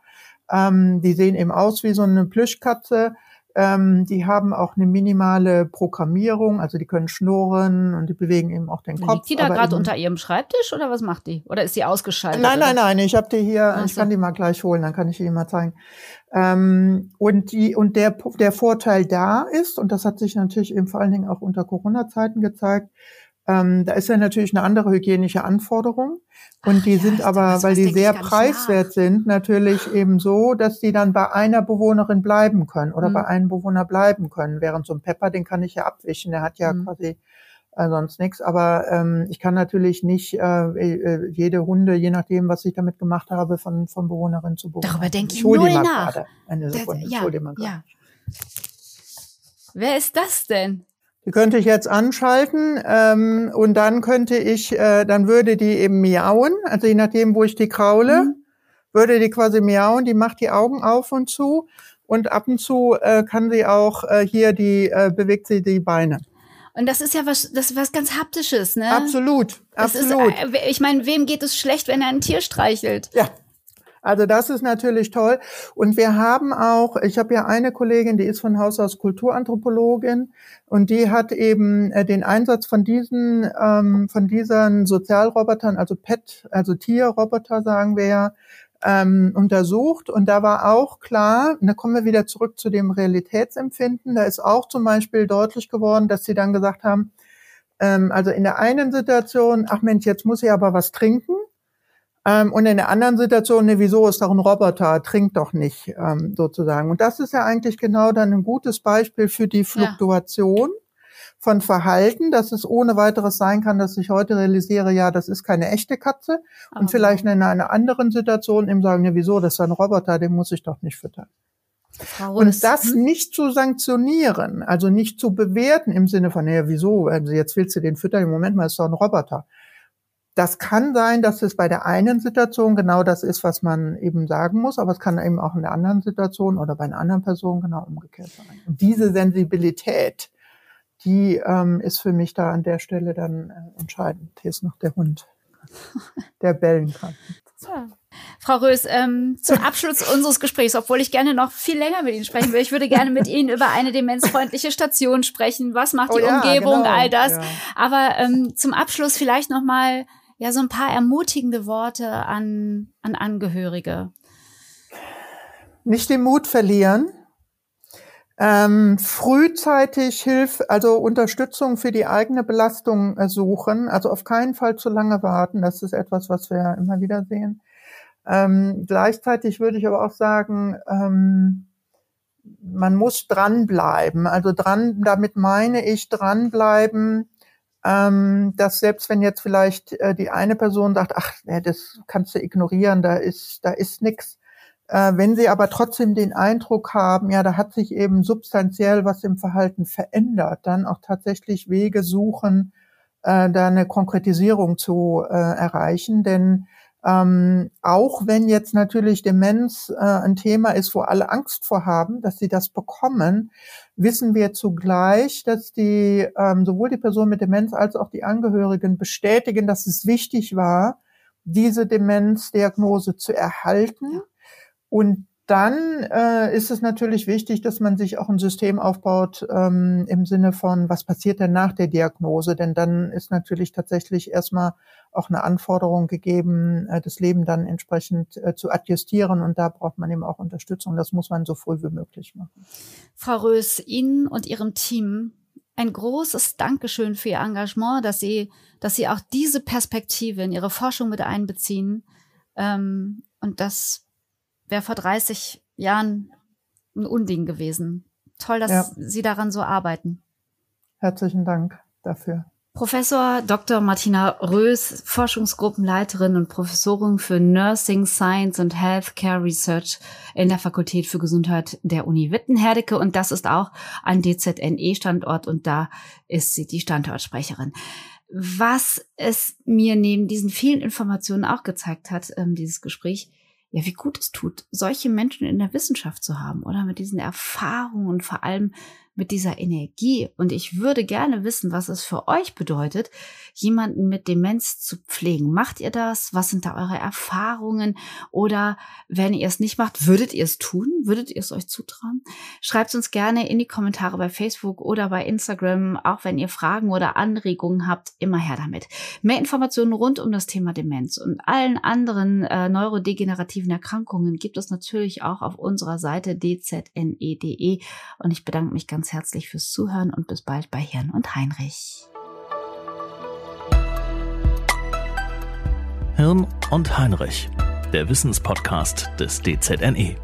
Ähm, die sehen eben aus wie so eine Plüschkatze. Ähm, die haben auch eine minimale Programmierung, also die können schnurren und die bewegen eben auch den Kopf.
Liegt die da gerade unter ihrem Schreibtisch oder was macht die? Oder ist sie ausgeschaltet?
Nein, nein, nein, ich habe die hier, Ach ich kann die mal gleich holen, dann kann ich die mal zeigen. Ähm, und die und der der Vorteil da ist und das hat sich natürlich eben vor allen Dingen auch unter Corona-Zeiten gezeigt, ähm, da ist ja natürlich eine andere hygienische Anforderung. Und Ach, die ja, sind aber, weil die sehr preiswert nach. sind, natürlich eben so, dass die dann bei einer Bewohnerin bleiben können oder mhm. bei einem Bewohner bleiben können. Während so ein Pepper, den kann ich ja abwischen, der hat ja mhm. quasi äh, sonst nichts. Aber ähm, ich kann natürlich nicht äh, äh, jede Hunde, je nachdem, was ich damit gemacht habe, von, von Bewohnerin zu Bewohner.
Darüber denke ich, ich null nach.
Gerade. Eine Sekunde,
das, ja, ja. Wer ist das denn?
Die könnte ich jetzt anschalten ähm, und dann könnte ich, äh, dann würde die eben miauen, also je nachdem, wo ich die kraule, mhm. würde die quasi miauen, die macht die Augen auf und zu und ab und zu äh, kann sie auch äh, hier die, äh, bewegt sie die Beine.
Und das ist ja was, das ist was ganz haptisches, ne?
Absolut, absolut.
Ist, äh, ich meine, wem geht es schlecht, wenn er ein Tier streichelt?
Ja, also das ist natürlich toll. Und wir haben auch, ich habe ja eine Kollegin, die ist von Haus aus Kulturanthropologin und die hat eben äh, den Einsatz von diesen, ähm, von diesen Sozialrobotern, also Pet, also Tierroboter sagen wir ja, ähm, untersucht. Und da war auch klar, da kommen wir wieder zurück zu dem Realitätsempfinden, da ist auch zum Beispiel deutlich geworden, dass sie dann gesagt haben, ähm, also in der einen Situation, ach Mensch, jetzt muss ich aber was trinken. Ähm, und in der anderen Situation, ne, wieso ist doch ein Roboter, trinkt doch nicht, ähm, sozusagen. Und das ist ja eigentlich genau dann ein gutes Beispiel für die Fluktuation ja. von Verhalten, dass es ohne weiteres sein kann, dass ich heute realisiere, ja, das ist keine echte Katze. Und vielleicht in einer anderen Situation eben sagen, ja, wieso, das ist ein Roboter, den muss ich doch nicht füttern. Und das hm? nicht zu sanktionieren, also nicht zu bewerten im Sinne von, ja, wieso, also jetzt willst du den füttern, im Moment mal ist doch ein Roboter. Das kann sein, dass es bei der einen Situation genau das ist, was man eben sagen muss, aber es kann eben auch in der anderen Situation oder bei einer anderen Person genau umgekehrt sein. Und diese Sensibilität, die ähm, ist für mich da an der Stelle dann äh, entscheidend. Hier ist noch der Hund, der bellen kann.
Ja. Frau Rös, ähm, zum Abschluss unseres Gesprächs, obwohl ich gerne noch viel länger mit Ihnen sprechen will, ich würde gerne mit Ihnen über eine demenzfreundliche Station sprechen. Was macht die oh ja, Umgebung, genau. all das? Ja. Aber ähm, zum Abschluss vielleicht noch mal ja so ein paar ermutigende Worte an, an Angehörige?
Nicht den Mut verlieren. Ähm, frühzeitig Hilfe, also Unterstützung für die eigene Belastung suchen, also auf keinen Fall zu lange warten. Das ist etwas, was wir immer wieder sehen. Ähm, gleichzeitig würde ich aber auch sagen, ähm, man muss dranbleiben. Also dran, damit meine ich dranbleiben, ähm, dass selbst wenn jetzt vielleicht äh, die eine Person sagt, ach, nee, das kannst du ignorieren, da ist, da ist nix, Äh, wenn Sie aber trotzdem den Eindruck haben, ja, da hat sich eben substanziell was im Verhalten verändert, dann auch tatsächlich Wege suchen, äh, da eine Konkretisierung zu äh, erreichen. Denn ähm, auch wenn jetzt natürlich Demenz äh, ein Thema ist, wo alle Angst vor haben, dass sie das bekommen, wissen wir zugleich, dass die ähm, sowohl die Person mit Demenz als auch die Angehörigen bestätigen, dass es wichtig war, diese Demenzdiagnose zu erhalten. Und dann äh, ist es natürlich wichtig, dass man sich auch ein System aufbaut ähm, im Sinne von, was passiert denn nach der Diagnose? Denn dann ist natürlich tatsächlich erstmal auch eine Anforderung gegeben, äh, das Leben dann entsprechend äh, zu adjustieren. Und da braucht man eben auch Unterstützung. Das muss man so früh wie möglich machen.
Frau Rös, Ihnen und Ihrem Team ein großes Dankeschön für Ihr Engagement, dass Sie, dass Sie auch diese Perspektive in Ihre Forschung mit einbeziehen. Ähm, und das wäre vor 30 Jahren ein Unding gewesen. Toll, dass ja. Sie daran so arbeiten.
Herzlichen Dank dafür.
Professor Dr. Martina Rös, Forschungsgruppenleiterin und Professorin für Nursing Science und Healthcare Research in der Fakultät für Gesundheit der Uni Wittenherdecke. Und das ist auch ein DZNE-Standort und da ist sie die Standortsprecherin. Was es mir neben diesen vielen Informationen auch gezeigt hat, ähm, dieses Gespräch, ja, wie gut es tut, solche Menschen in der Wissenschaft zu haben oder? Mit diesen Erfahrungen und vor allem mit dieser Energie. Und ich würde gerne wissen, was es für euch bedeutet, jemanden mit Demenz zu pflegen. Macht ihr das? Was sind da eure Erfahrungen? Oder wenn ihr es nicht macht, würdet ihr es tun? Würdet ihr es euch zutrauen? Schreibt uns gerne in die Kommentare bei Facebook oder bei Instagram, auch wenn ihr Fragen oder Anregungen habt, immer her damit. Mehr Informationen rund um das Thema Demenz und allen anderen äh, neurodegenerativen Erkrankungen gibt es natürlich auch auf unserer Seite dzne.de e. und ich bedanke mich herzlich fürs Zuhören und bis bald bei Hirn und Heinrich.
Hirn und Heinrich, der Wissenspodcast des DZNE.